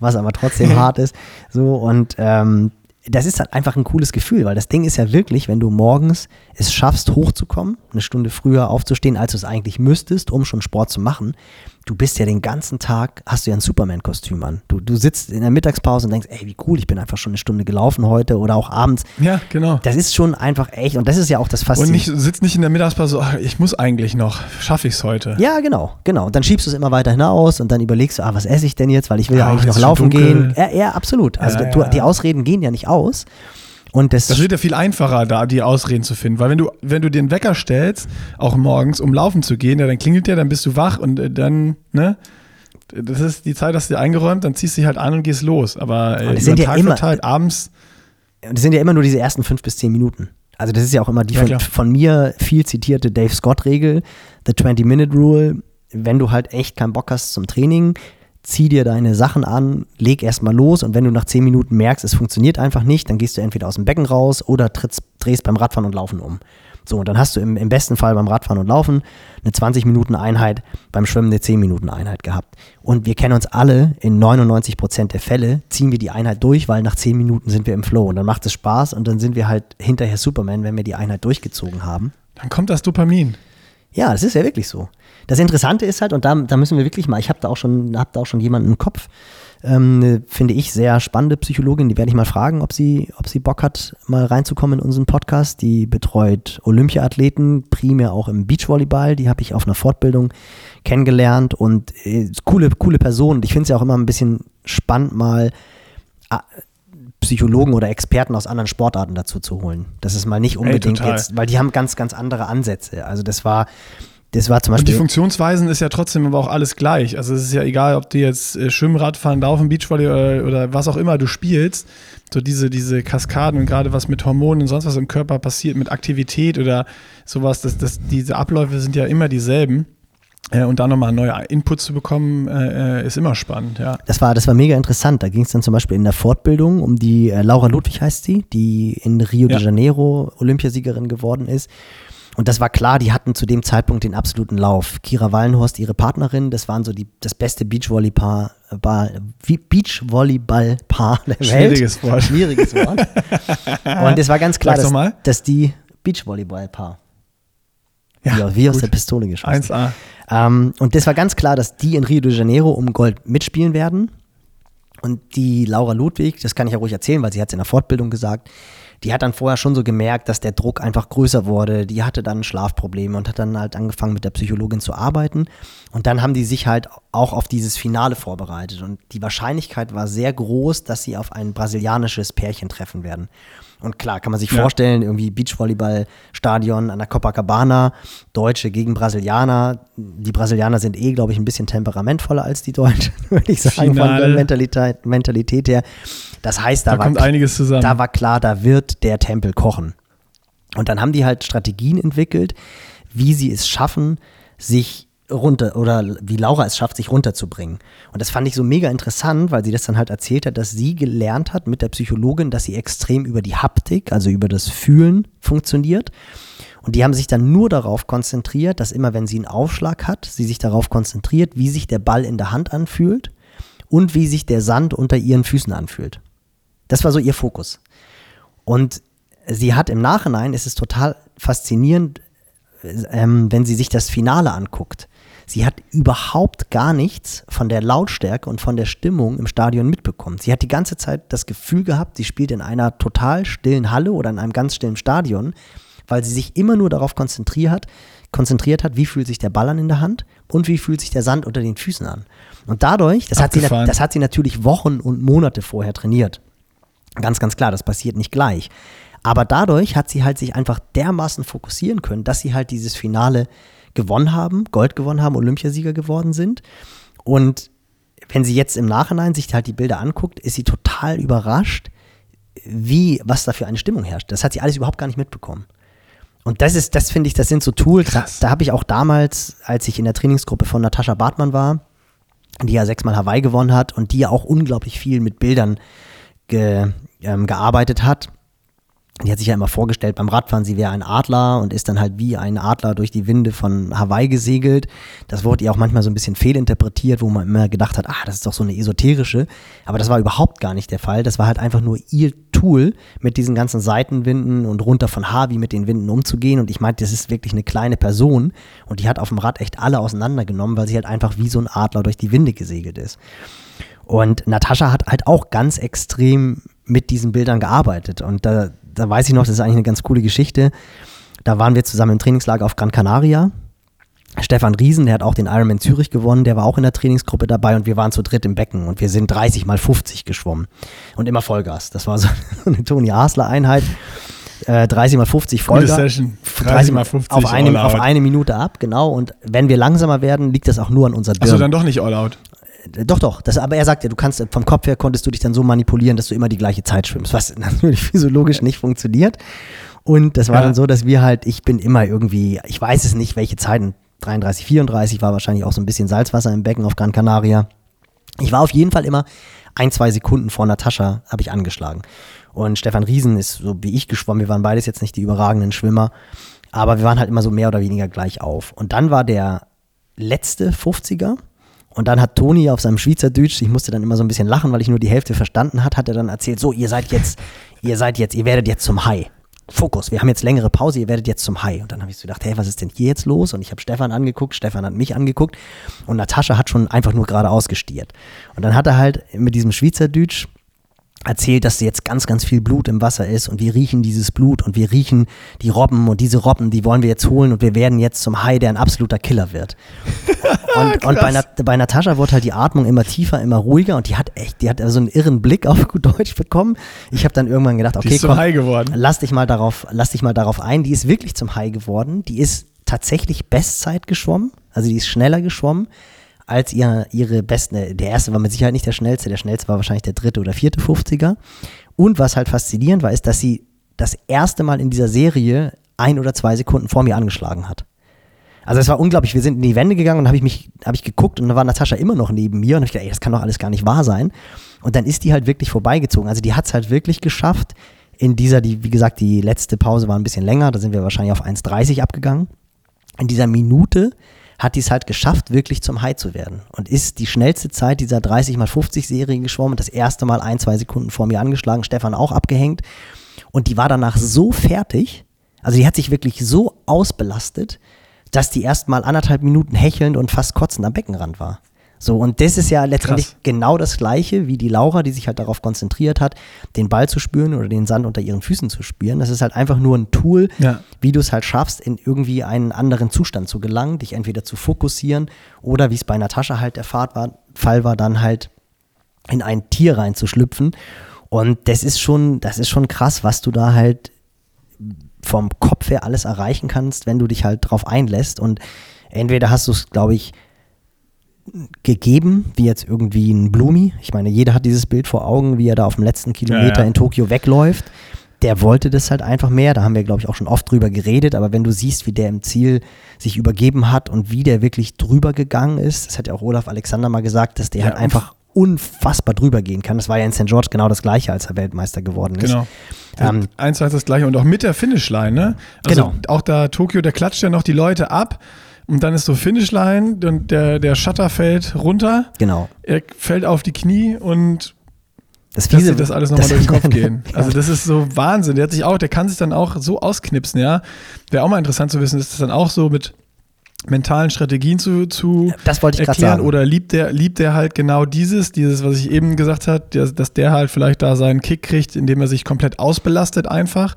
was aber trotzdem hart ist. So, und ähm, das ist halt einfach ein cooles Gefühl, weil das Ding ist ja wirklich, wenn du morgens es schaffst, hochzukommen, eine Stunde früher aufzustehen, als du es eigentlich müsstest, um schon Sport zu machen, du bist ja den ganzen Tag, hast du ja ein Superman-Kostüm an. Du, du sitzt in der Mittagspause und denkst, ey, wie cool, ich bin einfach schon eine Stunde gelaufen heute oder auch abends. Ja, genau. Das ist schon einfach echt und das ist ja auch das Faszinierende. Und nicht, sitzt nicht in der Mittagspause, ach, ich muss eigentlich noch, schaffe ich es heute. Ja, genau, genau. Und dann schiebst du es immer weiter hinaus und dann überlegst du, ah, was esse ich denn jetzt, weil ich will ja, ja eigentlich noch laufen gehen. Ja, ja, absolut. Also ja, du, die Ausreden gehen ja nicht aus. Und das, das wird ja viel einfacher, da die Ausreden zu finden, weil wenn du, wenn du den Wecker stellst, auch morgens, um laufen zu gehen, ja, dann klingelt der, dann bist du wach und äh, dann, ne? Das ist die Zeit, hast du dir eingeräumt, dann ziehst du dich halt an und gehst los. Aber äh, das sind ja Tag immer, verteilt, abends. Das sind ja immer nur diese ersten fünf bis zehn Minuten. Also das ist ja auch immer die ja, von, von, mir viel zitierte Dave Scott-Regel, the 20-Minute-Rule. Wenn du halt echt keinen Bock hast zum Training, zieh dir deine Sachen an, leg erstmal los und wenn du nach 10 Minuten merkst, es funktioniert einfach nicht, dann gehst du entweder aus dem Becken raus oder trittst, drehst beim Radfahren und Laufen um. So, und dann hast du im, im besten Fall beim Radfahren und Laufen eine 20-Minuten-Einheit, beim Schwimmen eine 10-Minuten-Einheit gehabt. Und wir kennen uns alle, in 99 Prozent der Fälle ziehen wir die Einheit durch, weil nach 10 Minuten sind wir im Flow und dann macht es Spaß und dann sind wir halt hinterher Superman, wenn wir die Einheit durchgezogen haben. Dann kommt das Dopamin. Ja, das ist ja wirklich so. Das Interessante ist halt, und da, da müssen wir wirklich mal, ich habe da auch schon, habe da auch schon jemanden im Kopf, ähm, eine, finde ich, sehr spannende Psychologin, die werde ich mal fragen, ob sie, ob sie Bock hat, mal reinzukommen in unseren Podcast. Die betreut Olympiathleten, primär auch im Beachvolleyball. Die habe ich auf einer Fortbildung kennengelernt und äh, coole, coole Person. Ich finde es ja auch immer ein bisschen spannend, mal äh, Psychologen oder Experten aus anderen Sportarten dazu zu holen. Das ist mal nicht unbedingt total. jetzt, weil die haben ganz, ganz andere Ansätze. Also das war, das war zum Und die Beispiel. Funktionsweisen ist ja trotzdem aber auch alles gleich. Also es ist ja egal, ob du jetzt äh, Schwimmen, Radfahren, Laufen, Beachvolley oder, oder was auch immer du spielst. So diese, diese Kaskaden und gerade was mit Hormonen und sonst was im Körper passiert, mit Aktivität oder sowas, das, das, diese Abläufe sind ja immer dieselben. Äh, und da nochmal neue Input zu bekommen, äh, äh, ist immer spannend, ja. Das war, das war mega interessant. Da ging es dann zum Beispiel in der Fortbildung um die äh, Laura Ludwig heißt sie, die in Rio Ja. de Janeiro Olympiasiegerin geworden ist. Und das war klar, die hatten zu dem Zeitpunkt den absoluten Lauf. Kira Wallenhorst, ihre Partnerin, das waren so die, das beste Beachvolleyball Beachvolleyball-Paar der Welt. Schwieriges Wort. Schwieriges Wort. Und es war ganz klar, dass, dass die Beachvolleyball-Paar, Ja, wie, wie aus der Pistole geschossen. 1A. Ähm, und das war ganz klar, dass die in Rio de Janeiro um Gold mitspielen werden. Und die Laura Ludwig, das kann ich ja ruhig erzählen, weil sie hat es in der Fortbildung gesagt, die hat dann vorher schon so gemerkt, dass der Druck einfach größer wurde. Die hatte dann Schlafprobleme und hat dann halt angefangen mit der Psychologin zu arbeiten. Und dann haben die sich halt auch auf dieses Finale vorbereitet. Und die Wahrscheinlichkeit war sehr groß, dass sie auf ein brasilianisches Pärchen treffen werden. Und klar, kann man sich Ja. vorstellen, irgendwie Beachvolleyball-Stadion an der Copacabana, Deutsche gegen Brasilianer. Die Brasilianer sind eh, glaube ich, ein bisschen temperamentvoller als die Deutschen, würde ich sagen, von der Finale. Mentalität, Mentalität her. Das heißt, da, Da war, kommt einiges zusammen. da war klar, da wird der Tempel kochen. Und dann haben die halt Strategien entwickelt, wie sie es schaffen, sich runter oder wie Laura es schafft, sich runterzubringen. Und das fand ich so mega interessant, weil sie das dann halt erzählt hat, dass sie gelernt hat mit der Psychologin, dass sie extrem über die Haptik, also über das Fühlen funktioniert. Und die haben sich dann nur darauf konzentriert, dass immer wenn sie einen Aufschlag hat, sie sich darauf konzentriert, wie sich der Ball in der Hand anfühlt und wie sich der Sand unter ihren Füßen anfühlt. Das war so ihr Fokus. Und sie hat im Nachhinein, es ist total faszinierend, ähm, wenn sie sich das Finale anguckt. Sie hat überhaupt gar nichts von der Lautstärke und von der Stimmung im Stadion mitbekommen. Sie hat die ganze Zeit das Gefühl gehabt, sie spielt in einer total stillen Halle oder in einem ganz stillen Stadion, weil sie sich immer nur darauf konzentriert hat, konzentriert hat, wie fühlt sich der Ball an in der Hand und wie fühlt sich der Sand unter den Füßen an. Und dadurch, das hat, sie, das hat sie natürlich Wochen und Monate vorher trainiert. Ganz, ganz klar, das passiert nicht gleich. Aber dadurch hat sie halt sich einfach dermaßen fokussieren können, dass sie halt dieses Finale gewonnen haben, Gold gewonnen haben, Olympiasieger geworden sind. Und wenn sie jetzt im Nachhinein sich halt die Bilder anguckt, ist sie total überrascht, wie, was da für eine Stimmung herrscht. Das hat sie alles überhaupt gar nicht mitbekommen. Und das ist, das finde ich, das sind so Tools. Da, Krass. da habe ich auch damals, als ich in der Trainingsgruppe von Natascha Bartmann war, die ja sechsmal Hawaii gewonnen hat und die ja auch unglaublich viel mit Bildern ge, ähm, gearbeitet hat. Die hat sich ja immer vorgestellt beim Radfahren, sie wäre ein Adler und ist dann halt wie ein Adler durch die Winde von Hawaii gesegelt. Das wurde ihr auch manchmal so ein bisschen fehlinterpretiert, wo man immer gedacht hat, ah, das ist doch so eine esoterische. Aber das war überhaupt gar nicht der Fall. Das war halt einfach nur ihr Tool, mit diesen ganzen Seitenwinden und runter von Harvey mit den Winden umzugehen. Und ich meinte, das ist wirklich eine kleine Person und die hat auf dem Rad echt alle auseinandergenommen, weil sie halt einfach wie so ein Adler durch die Winde gesegelt ist. Und Natascha hat halt auch ganz extrem mit diesen Bildern gearbeitet. Und da, da weiß ich noch, das ist eigentlich eine ganz coole Geschichte. Da waren wir zusammen im Trainingslager auf Gran Canaria. Stefan Riesen, der hat auch den Ironman Zürich gewonnen, der war auch in der Trainingsgruppe dabei und wir waren zu dritt im Becken und wir sind 30 mal 50 geschwommen und immer Vollgas. Das war so eine Toni Hasler Einheit. Äh, 30 mal 50 Gute Vollgas. Session. 30 mal 50 auf eine, auf eine Minute ab, genau. Und wenn wir langsamer werden, liegt das auch nur an unserer Birne. dann doch nicht all out. Doch, doch. Das, aber er sagt ja, du kannst vom Kopf her konntest du dich dann so manipulieren, dass du immer die gleiche Zeit schwimmst, was natürlich physiologisch nicht funktioniert. Und das war Ja. dann so, dass wir halt, ich bin immer irgendwie, ich weiß es nicht, welche Zeiten, 33, 34 war wahrscheinlich auch so ein bisschen Salzwasser im Becken auf Gran Canaria. Ich war auf jeden Fall immer ein, zwei Sekunden vor Natascha, habe ich angeschlagen. Und Stefan Riesen ist so wie ich geschwommen. Wir waren beides jetzt nicht die überragenden Schwimmer, aber wir waren halt immer so mehr oder weniger gleich auf. Und dann war der letzte 50er. Und dann hat Toni auf seinem Schweizerdeutsch, ich musste dann immer so ein bisschen lachen, weil ich nur die Hälfte verstanden hat, hat er dann erzählt, so, ihr seid jetzt, ihr seid jetzt, ihr werdet jetzt zum Hai. Fokus, wir haben jetzt längere Pause, ihr werdet jetzt zum Hai. Und dann habe ich so gedacht, hey, was ist denn hier jetzt los? Und ich habe Stefan angeguckt, Stefan hat mich angeguckt und Natascha hat schon einfach nur geradeaus gestiert. Und dann hat er halt mit diesem Schweizerdeutsch erzählt, dass jetzt ganz, ganz viel Blut im Wasser ist und wir riechen dieses Blut und wir riechen die Robben und diese Robben, die wollen wir jetzt holen und wir werden jetzt zum Hai, der ein absoluter Killer wird. Und, und bei, bei Natascha wurde halt die Atmung immer tiefer, immer ruhiger und die hat echt, die hat so einen irren Blick auf gut Deutsch bekommen. Ich habe dann irgendwann gedacht, okay, komm, Hai geworden. lass dich mal darauf, lass dich mal darauf ein. Die ist wirklich zum Hai geworden. Die ist tatsächlich Bestzeit geschwommen, also die ist schneller geschwommen als ihr, ihre besten. Der erste war mit Sicherheit nicht der schnellste, der schnellste war wahrscheinlich der dritte oder vierte 50er. Und was halt faszinierend war, ist, dass sie das erste Mal in dieser Serie ein oder zwei Sekunden vor mir angeschlagen hat. Also es war unglaublich. Wir sind in die Wände gegangen und habe ich mich, habe ich geguckt und da war Natascha immer noch neben mir und habe gedacht, ey, das kann doch alles gar nicht wahr sein. Und dann ist die halt wirklich vorbeigezogen. Also die hat es halt wirklich geschafft. In dieser, die, wie gesagt, die letzte Pause war ein bisschen länger, da sind wir wahrscheinlich auf 1,30 abgegangen. In dieser Minute hat die es halt geschafft, wirklich zum High zu werden. Und ist die schnellste Zeit dieser 30 mal 50 Serie geschwommen, das erste Mal ein, zwei Sekunden vor mir angeschlagen, Stefan auch abgehängt. Und die war danach so fertig, also die hat sich wirklich so ausbelastet, dass die erst mal anderthalb Minuten hechelnd und fast kotzend am Beckenrand war. So, und das ist ja letztendlich Krass. genau das Gleiche wie die Laura, die sich halt darauf konzentriert hat, den Ball zu spüren oder den Sand unter ihren Füßen zu spüren. Das ist halt einfach nur ein Tool, Ja. wie du es halt schaffst, in irgendwie einen anderen Zustand zu gelangen, dich entweder zu fokussieren oder wie es bei Natascha halt der Fall war, Fall war, dann halt in ein Tier reinzuschlüpfen. Und das ist schon, das ist schon krass, was du da halt vom Kopf her alles erreichen kannst, wenn du dich halt drauf einlässt. Und entweder hast du es, glaube ich, gegeben, wie jetzt irgendwie ein Blumi. Ich meine, jeder hat dieses Bild vor Augen, wie er da auf dem letzten Kilometer Ja, ja. in Tokio wegläuft. Der wollte das halt einfach mehr. Da haben wir, glaube ich, auch schon oft drüber geredet. Aber wenn du siehst, wie der im Ziel sich übergeben hat und wie der wirklich drüber gegangen ist, das hat ja auch Olaf Alexander mal gesagt, dass der Ja, halt einfach unfassbar drüber gehen kann. Das war ja in St. George genau das Gleiche, als er Weltmeister geworden ist. Genau. Ähm, Eins eins das gleiche und auch mit der Finishline, ne? Also Genau. auch da Tokio, der klatscht ja noch die Leute ab und dann ist so Finishline und der, der Shutter fällt runter, Genau. er fällt auf die Knie und Das dass Fiese, dir das alles nochmal durch den Kopf gehen. Also das ist so Wahnsinn. Der hat sich auch, der kann sich dann auch so ausknipsen, ja. Wäre auch mal interessant zu wissen, ist das dann auch so mit mentalen Strategien zu, zu Das wollte ich erklären sagen. oder liebt der, liebt der halt genau dieses, dieses, was ich eben gesagt habe, dass, dass der halt vielleicht da seinen Kick kriegt, indem er sich komplett ausbelastet einfach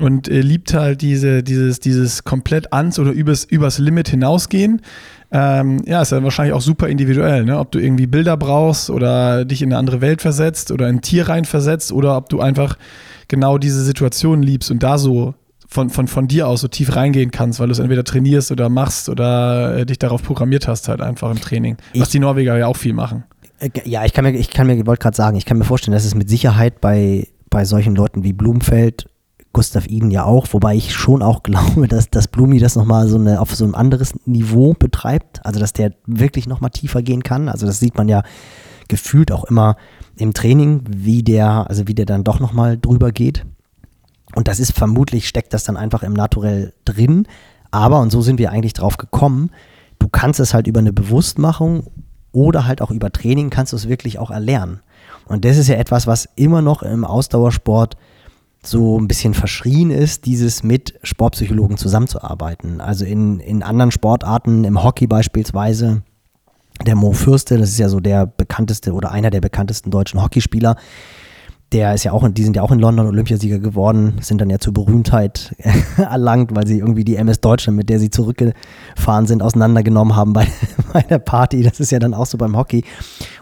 und äh, liebt halt diese, dieses, dieses komplett ans oder übers, übers Limit hinausgehen. Ähm, ja, ist ja wahrscheinlich auch super individuell, ne? ob du irgendwie Bilder brauchst oder dich in eine andere Welt versetzt oder in ein Tier rein versetzt oder ob du einfach genau diese Situation liebst und da so von, von, von dir aus so tief reingehen kannst, weil du es entweder trainierst oder machst oder äh, dich darauf programmiert hast, halt einfach im Training. was Ich- die Norweger ja auch viel machen. Äh, Ja, ich kann mir, ich kann mir, wollte gerade sagen, ich kann mir vorstellen, dass es mit Sicherheit bei, bei solchen Leuten wie Blumfeld, Gustav Iden ja auch, wobei ich schon auch glaube, dass, dass Blumi das nochmal so eine, auf so ein anderes Niveau betreibt, also dass der wirklich nochmal tiefer gehen kann. Also das sieht man ja gefühlt auch immer im Training, wie der, also wie der dann doch nochmal drüber geht. Und das ist vermutlich, steckt das dann einfach im Naturell drin. Aber, und so sind wir eigentlich drauf gekommen, du kannst es halt über eine Bewusstmachung oder halt auch über Training kannst du es wirklich auch erlernen. Und das ist ja etwas, was immer noch im Ausdauersport so ein bisschen verschrien ist, dieses mit Sportpsychologen zusammenzuarbeiten. Also in, in anderen Sportarten, im Hockey beispielsweise, der Mo Fürste, das ist ja so der bekannteste oder einer der bekanntesten deutschen Hockeyspieler, der ist ja auch, die sind ja auch in London Olympiasieger geworden, sind dann ja zur Berühmtheit erlangt, weil sie irgendwie die MS Deutschland, mit der sie zurückgefahren sind, auseinandergenommen haben bei, bei der Party. Das ist ja dann auch so beim Hockey.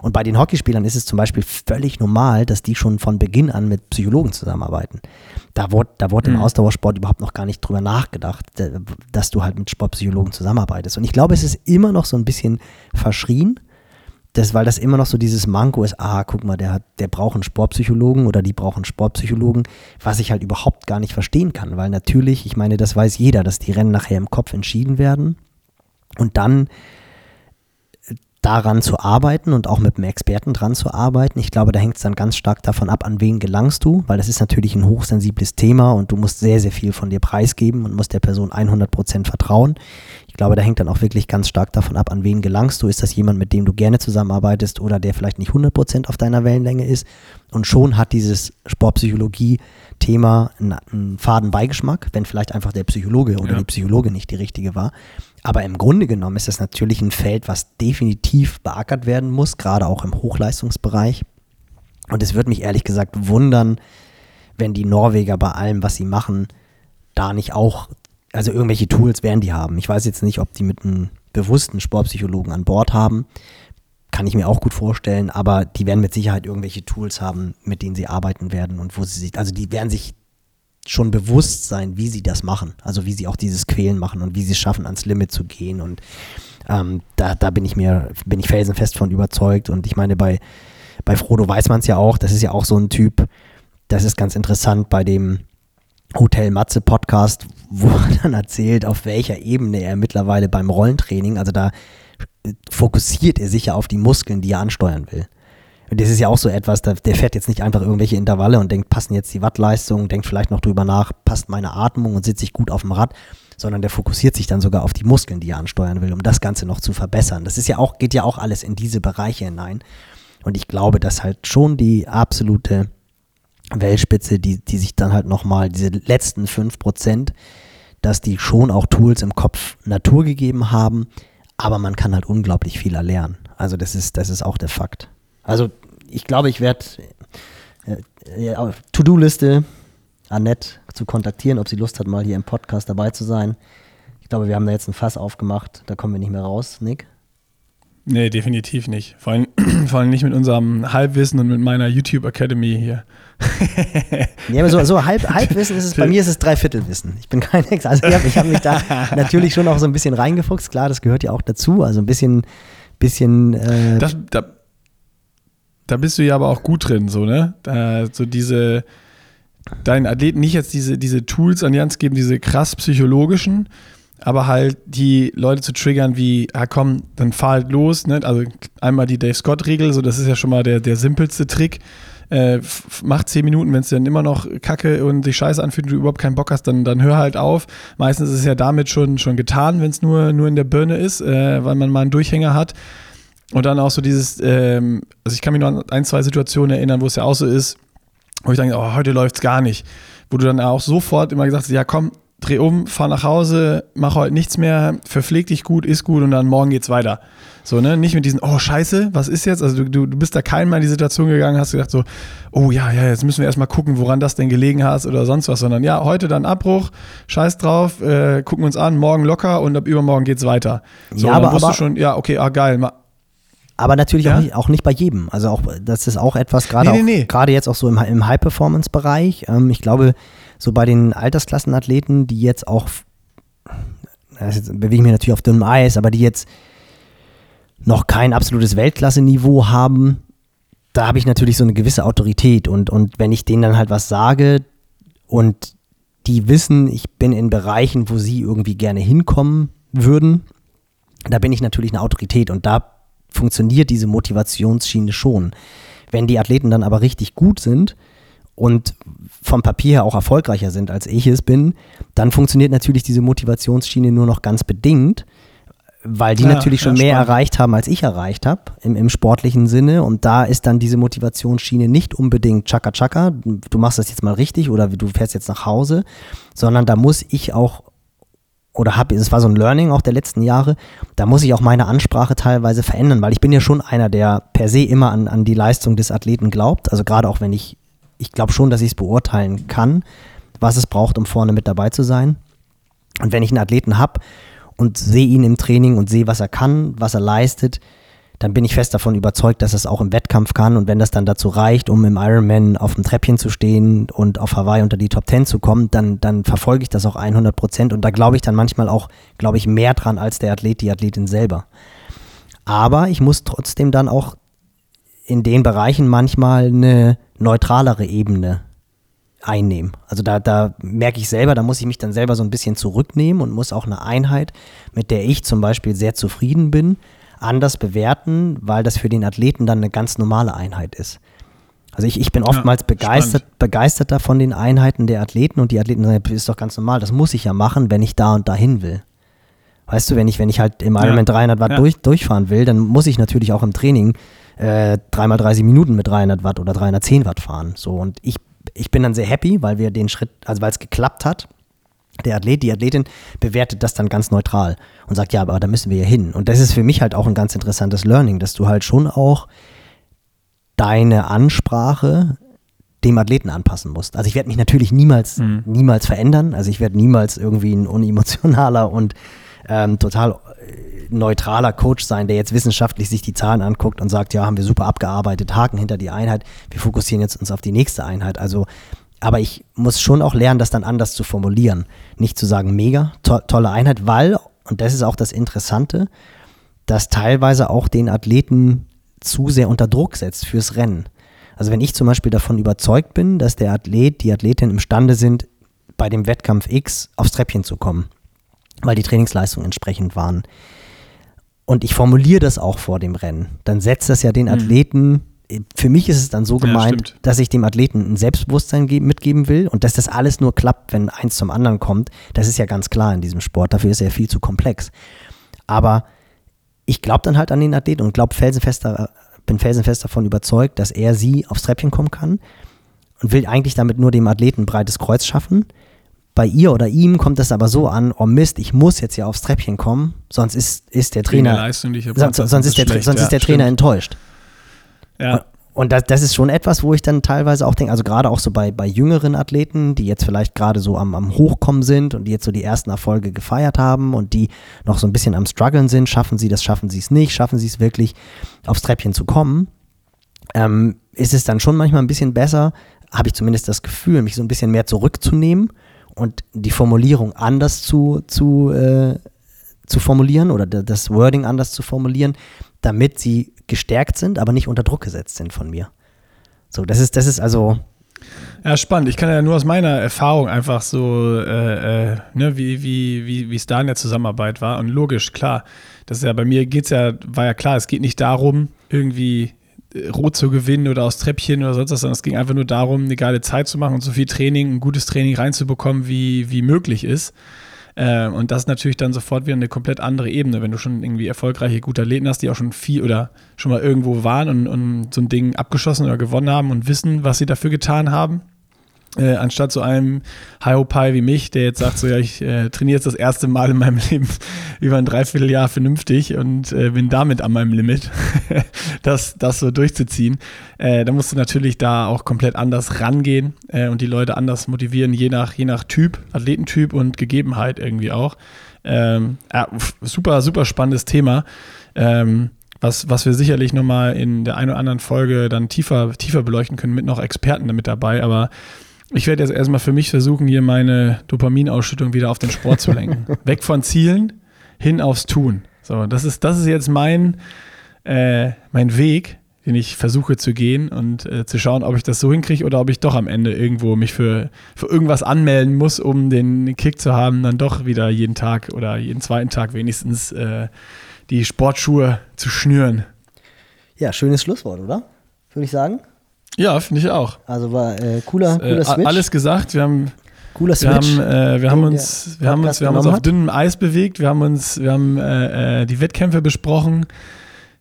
Und bei den Hockeyspielern ist es zum Beispiel völlig normal, dass die schon von Beginn an mit Psychologen zusammenarbeiten. Da wurde, da wurde im Mhm. Ausdauersport überhaupt noch gar nicht drüber nachgedacht, d- dass du halt mit Sportpsychologen zusammenarbeitest. Und ich glaube, es ist immer noch so ein bisschen verschrien, das, weil das immer noch so dieses Manko ist, ah, guck mal, der, der braucht einen Sportpsychologen oder die brauchen einen Sportpsychologen, was ich halt überhaupt gar nicht verstehen kann, weil natürlich, ich meine, das weiß jeder, dass die Rennen nachher im Kopf entschieden werden und dann äh, daran zu arbeiten und auch mit einem Experten dran zu arbeiten. Ich glaube, da hängt es dann ganz stark davon ab, an wen gelangst du, weil das ist natürlich ein hochsensibles Thema und du musst sehr, sehr viel von dir preisgeben und musst der Person 100% vertrauen. Ich glaube, da hängt dann auch wirklich ganz stark davon ab, an wen gelangst du. Ist das jemand, mit dem du gerne zusammenarbeitest oder der vielleicht nicht 100% auf deiner Wellenlänge ist? Und schon hat dieses Sportpsychologie-Thema einen, einen faden Beigeschmack, wenn vielleicht einfach der Psychologe oder Ja. die Psychologe nicht die richtige war. Aber im Grunde genommen ist das natürlich ein Feld, was definitiv beackert werden muss, gerade auch im Hochleistungsbereich. Und es würde mich ehrlich gesagt wundern, wenn die Norweger bei allem, was sie machen, da nicht auch, also irgendwelche Tools werden die haben. Ich weiß jetzt nicht, ob die mit einem bewussten Sportpsychologen an Bord haben. Kann ich mir auch gut vorstellen, aber die werden mit Sicherheit irgendwelche Tools haben, mit denen sie arbeiten werden und wo sie sich, also die werden sich schon bewusst sein, wie sie das machen. Also wie sie auch dieses Quälen machen und wie sie es schaffen, ans Limit zu gehen. Und ähm, da, da bin ich mir, bin ich felsenfest von überzeugt. Und ich meine, bei, bei Frodo weiß man es ja auch, das ist ja auch so ein Typ, das ist ganz interessant bei dem Hotel Matze Podcast, wo er dann erzählt, auf welcher Ebene er mittlerweile beim Rollentraining, also da fokussiert er sich ja auf die Muskeln, die er ansteuern will. Und das ist ja auch so etwas, der, der fährt jetzt nicht einfach irgendwelche Intervalle und denkt, passen jetzt die Wattleistungen, denkt vielleicht noch drüber nach, passt meine Atmung und sitze ich gut auf dem Rad, sondern der fokussiert sich dann sogar auf die Muskeln, die er ansteuern will, um das Ganze noch zu verbessern. Das ist ja auch, geht ja auch alles in diese Bereiche hinein. Und ich glaube, dass halt schon die absolute Weltspitze, die, die sich dann halt nochmal, diese letzten 5%, dass die schon auch Tools im Kopf Natur gegeben haben, aber man kann halt unglaublich viel erlernen. Also das ist, das ist auch der Fakt. Also ich glaube, ich werde äh, äh, To-Do-Liste Annette zu kontaktieren, ob sie Lust hat, mal hier im Podcast dabei zu sein. Ich glaube, wir haben da jetzt ein Fass aufgemacht, da kommen wir nicht mehr raus, Nick. Nee, definitiv nicht. Vor allem, vor allem nicht mit unserem Halbwissen und mit meiner YouTube Academy hier. ja, aber so, so halb, Halbwissen ist es, bei mir ist es Dreiviertelwissen. Ich bin kein Ex. Also ich habe hab mich da natürlich schon auch so ein bisschen reingefuchst. Klar, das gehört ja auch dazu. Also ein bisschen, bisschen. Äh das, da, da bist du ja aber auch gut drin, so, ne? Da, so diese, deinen Athleten nicht jetzt diese, diese Tools an die Hand geben, diese krass psychologischen, aber halt die Leute zu triggern wie, ah komm, dann fahr halt los, ne? Also einmal die Dave Scott-Regel, so das ist ja schon mal der, der simpelste Trick. Äh, mach zehn Minuten, wenn es dann immer noch kacke und sich scheiße anfühlt und du überhaupt keinen Bock hast, dann, dann hör halt auf. Meistens ist es ja damit schon, schon getan, wenn es nur, nur in der Birne ist, äh, weil man mal einen Durchhänger hat. Und dann auch so dieses, ähm, also ich kann mich noch an ein, zwei Situationen erinnern, wo es ja auch so ist, wo ich denke, oh, heute läuft es gar nicht. Wo du dann auch sofort immer gesagt hast, ja komm, dreh um, fahr nach Hause, mach heute nichts mehr, verpfleg dich gut, isst gut und dann morgen geht's weiter. So, ne? Nicht mit diesen, oh Scheiße, was ist jetzt? Also du, du, bist da keinmal in die Situation gegangen, hast gedacht so, oh ja, ja, jetzt müssen wir erstmal gucken, woran das denn gelegen hast oder sonst was, sondern ja, heute dann Abbruch, scheiß drauf, äh, gucken uns an, morgen locker und ab übermorgen geht's weiter. So, ja, aber, dann aber, schon, ja, okay, ah geil, aber natürlich ja? auch, nicht, auch, nicht, bei jedem. Also auch, das ist auch etwas, gerade nee, nee, nee. jetzt auch so im, im High-Performance-Bereich. Ähm, ich glaube, so bei den Altersklassenathleten, die jetzt auch, jetzt bewege ich mich natürlich auf dünnem Eis, aber die jetzt noch kein absolutes Weltklasse-Niveau haben, da habe ich natürlich so eine gewisse Autorität. Und, und wenn ich denen dann halt was sage und die wissen, ich bin in Bereichen, wo sie irgendwie gerne hinkommen würden, da bin ich natürlich eine Autorität und da funktioniert diese Motivationsschiene schon. Wenn die Athleten dann aber richtig gut sind und vom Papier her auch erfolgreicher sind, als ich es bin, dann funktioniert natürlich diese Motivationsschiene nur noch ganz bedingt, weil die ja, natürlich schon mehr spannend. erreicht haben, als ich erreicht habe, im, im, sportlichen Sinne. Und da ist dann diese Motivationsschiene nicht unbedingt Chaka Chaka, du machst das jetzt mal richtig oder du fährst jetzt nach Hause, sondern da muss ich auch oder habe, es war so ein Learning auch der letzten Jahre, da muss ich auch meine Ansprache teilweise verändern, weil ich bin ja schon einer, der per se immer an, an die Leistung des Athleten glaubt. Also gerade auch wenn ich, ich glaube schon, dass ich es beurteilen kann, was es braucht, um vorne mit dabei zu sein. Und wenn ich einen Athleten habe und sehe ihn im Training und sehe, was er kann, was er leistet, dann bin ich fest davon überzeugt, dass es auch im Wettkampf kann. Und wenn das dann dazu reicht, um im Ironman auf dem Treppchen zu stehen und auf Hawaii unter die Top 10 zu kommen, dann, dann verfolge ich das auch 100 Prozent. Und da glaube ich dann manchmal auch, glaube ich, mehr dran als der Athlet, die Athletin selber. Aber ich muss trotzdem dann auch in den Bereichen manchmal eine neutralere Ebene einnehmen. Also da, da merke ich selber, da muss ich mich dann selber so ein bisschen zurücknehmen und muss auch eine Einheit, mit der ich zum Beispiel sehr zufrieden bin, anders bewerten, weil das für den Athleten dann eine ganz normale Einheit ist. Also ich, ich bin oftmals ja, begeistert, begeisterter von den Einheiten der Athleten und die Athleten sagen, das ist doch ganz normal, das muss ich ja machen, wenn ich da und dahin will. Weißt du, wenn ich, wenn ich halt im Ironman ja, 300 Watt ja. durch, durchfahren will, dann muss ich natürlich auch im Training äh, 3x30 Minuten mit 300 Watt oder 310 Watt fahren. So, und ich, ich bin dann sehr happy, weil wir den Schritt, also weil es geklappt hat der Athlet, die Athletin bewertet das dann ganz neutral und sagt, ja, aber da müssen wir ja hin. Und das ist für mich halt auch ein ganz interessantes Learning, dass du halt schon auch deine Ansprache dem Athleten anpassen musst. Also ich werde mich natürlich niemals, Mhm. niemals verändern. Also ich werde niemals irgendwie ein unemotionaler und ähm, total neutraler Coach sein, der jetzt wissenschaftlich sich die Zahlen anguckt und sagt, ja, haben wir super abgearbeitet, Haken hinter die Einheit, wir fokussieren jetzt uns auf die nächste Einheit. Also, aber ich muss schon auch lernen, das dann anders zu formulieren. Nicht zu sagen, mega, to tolle Einheit, weil, und das ist auch das Interessante, das teilweise auch den Athleten zu sehr unter Druck setzt fürs Rennen. Also wenn ich zum Beispiel davon überzeugt bin, dass der Athlet, die Athletin imstande sind, bei dem Wettkampf X aufs Treppchen zu kommen, weil die Trainingsleistungen entsprechend waren. Und ich formuliere das auch vor dem Rennen. Dann setzt das ja den Athleten, für mich ist es dann so Mhm. Ja, gemeint, stimmt. dass ich dem Athleten ein Selbstbewusstsein ge- mitgeben will und dass das alles nur klappt, wenn eins zum anderen kommt. Das ist ja ganz klar in diesem Sport. Dafür ist er viel zu komplex. Aber ich glaube dann halt an den Athleten und glaube felsenfester, bin felsenfest davon überzeugt, dass er sie aufs Treppchen kommen kann und will eigentlich damit nur dem Athleten ein breites Kreuz schaffen. Bei ihr oder ihm kommt es aber so an, oh Mist, ich muss jetzt ja aufs Treppchen kommen, sonst ist, ist der Trainer, sonst, sonst, ist der, schlecht. sonst Ja, ist der Trainer stimmt. enttäuscht. Ja. Und das, das ist schon etwas, wo ich dann teilweise auch denke, also gerade auch so bei, bei jüngeren Athleten, die jetzt vielleicht gerade so am, am Hochkommen sind und die jetzt so die ersten Erfolge gefeiert haben und die noch so ein bisschen am Struggeln sind, schaffen sie das, schaffen sie es nicht, schaffen sie es wirklich aufs Treppchen zu kommen, ähm, ist es dann schon manchmal ein bisschen besser, habe ich zumindest das Gefühl, mich so ein bisschen mehr zurückzunehmen und die Formulierung anders zu, zu, äh, zu formulieren oder da- das Wording anders zu formulieren, damit sie gestärkt sind, aber nicht unter Druck gesetzt sind von mir. So, das ist, das ist also, Ja, spannend. Ich kann ja nur aus meiner Erfahrung einfach so, äh, äh, ne, wie, wie, wie, wie es da in der Zusammenarbeit war. Und logisch, klar. Das ist ja bei mir geht's ja, war ja klar, es geht nicht darum, irgendwie rot zu gewinnen oder aus Treppchen oder sonst was, sondern es ging einfach nur darum, eine geile Zeit zu machen und so viel Training, ein gutes Training reinzubekommen, wie, wie möglich ist. Äh, und das ist natürlich dann sofort wieder eine komplett andere Ebene, wenn du schon irgendwie erfolgreiche, gute Athleten hast, die auch schon viel oder schon mal irgendwo waren und, und so ein Ding abgeschossen oder gewonnen haben und wissen, was sie dafür getan haben. Äh, anstatt so einem Hiopai wie mich, der jetzt sagt, so ja, ich äh, trainiere jetzt das erste Mal in meinem Leben über ein Dreivierteljahr vernünftig und äh, bin damit an meinem Limit, das, das so durchzuziehen. Äh, da musst du natürlich da auch komplett anders rangehen äh, und die Leute anders motivieren, je nach, je nach Typ, Athletentyp und Gegebenheit irgendwie auch. Ähm, super, super spannendes Thema. Ähm, was, was wir sicherlich nochmal in der einen oder anderen Folge dann tiefer, tiefer beleuchten können, mit noch Experten damit dabei. Aber ich werde jetzt erstmal für mich versuchen, hier meine Dopaminausschüttung wieder auf den Sport zu lenken. Weg von Zielen, hin aufs Tun. So, das ist, das ist jetzt mein, äh, mein Weg, den ich versuche zu gehen und äh, zu schauen, ob ich das so hinkriege oder ob ich doch am Ende irgendwo mich für, für irgendwas anmelden muss, um den Kick zu haben, dann doch wieder jeden Tag oder jeden zweiten Tag wenigstens äh, die Sportschuhe zu schnüren. ja, schönes Schlusswort, oder? Würde ich sagen. Ja, finde ich auch. Also war äh, cooler, cooler Äh, Switch. alles gesagt, wir haben cooler Wir Switch. haben, äh, wir haben uns, wir haben uns, wir haben uns auf dünnem Eis bewegt. Wir haben uns, wir haben äh, äh, die Wettkämpfe besprochen,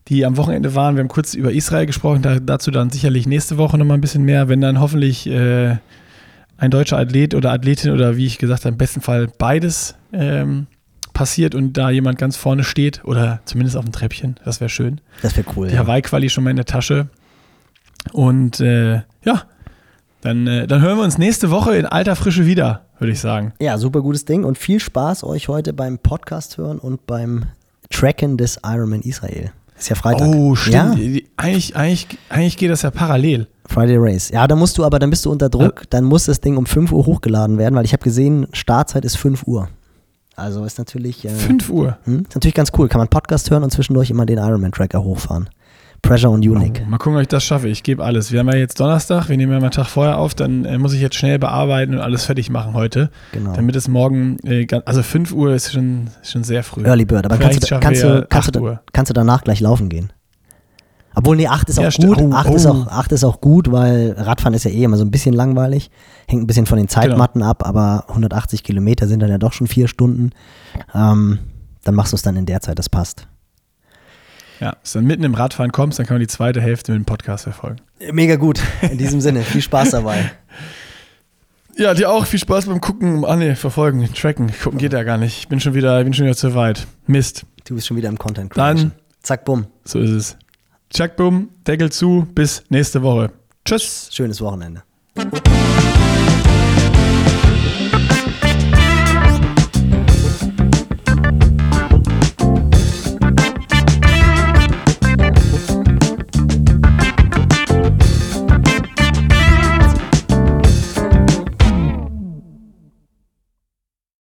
die am Wochenende waren. Wir haben kurz über Israel gesprochen. Da, dazu dann sicherlich nächste Woche noch mal ein bisschen mehr, wenn dann hoffentlich äh, ein deutscher Athlet oder Athletin oder wie ich gesagt habe, im besten Fall beides ähm, passiert und da jemand ganz vorne steht oder zumindest auf dem Treppchen. Das wäre schön. das wäre cool. Die. Hawaii-Quali schon mal in der Tasche. Und äh, ja, dann, äh, dann hören wir uns nächste Woche in alter Frische wieder, würde ich sagen. ja, super gutes Ding und viel Spaß euch heute beim Podcast hören und beim Tracken des Ironman Israel. Ist ja Freitag. Oh, stimmt. Ja, Eigentlich, eigentlich, eigentlich geht das ja parallel. Friday Race. Ja, da musst du aber, dann bist du unter Druck, dann muss das Ding um 5 Uhr hochgeladen werden, weil ich habe gesehen, Startzeit ist 5 Uhr. Also ist natürlich, äh, 5 Uhr. hm, ist natürlich ganz cool. Kann man Podcast hören und zwischendurch immer den Ironman-Tracker hochfahren. Pressure und Unique. Oh, mal gucken, ob ich das schaffe. Ich gebe alles. Wir haben ja jetzt Donnerstag, wir nehmen ja mal einen Tag vorher auf, dann äh, muss ich jetzt schnell bearbeiten und alles fertig machen heute, Genau. damit es morgen, äh, also 5 Uhr ist schon, ist schon sehr früh. Early Bird. Aber Vielleicht kannst du, kannst, du, kannst, 8 du, kannst du danach gleich laufen gehen? Obwohl, nee, 8 ist Ja, auch gut. oh, 8, Ist oh. auch, 8 ist auch gut, weil Radfahren ist ja eh immer so ein bisschen langweilig. Hängt ein bisschen von den Zeitmatten Genau. ab, aber 180 Kilometer sind dann ja doch schon vier Stunden. Ähm, dann machst du es dann in der Zeit, das passt. Ja, wenn du dann mitten im Radfahren kommst, dann kann man die zweite Hälfte mit dem Podcast verfolgen. Mega gut. In diesem Sinne, viel Spaß dabei. Ja, dir auch viel Spaß beim Gucken. Ah ne, verfolgen, tracken. Gucken geht ja gar nicht. Ich bin schon wieder, bin schon wieder zu weit. Mist. Du bist schon wieder im Content Dann- Creation. Zack, bumm. So ist es. Chuck Boom, Deckel zu, bis nächste Woche. Tschüss. Schönes Wochenende.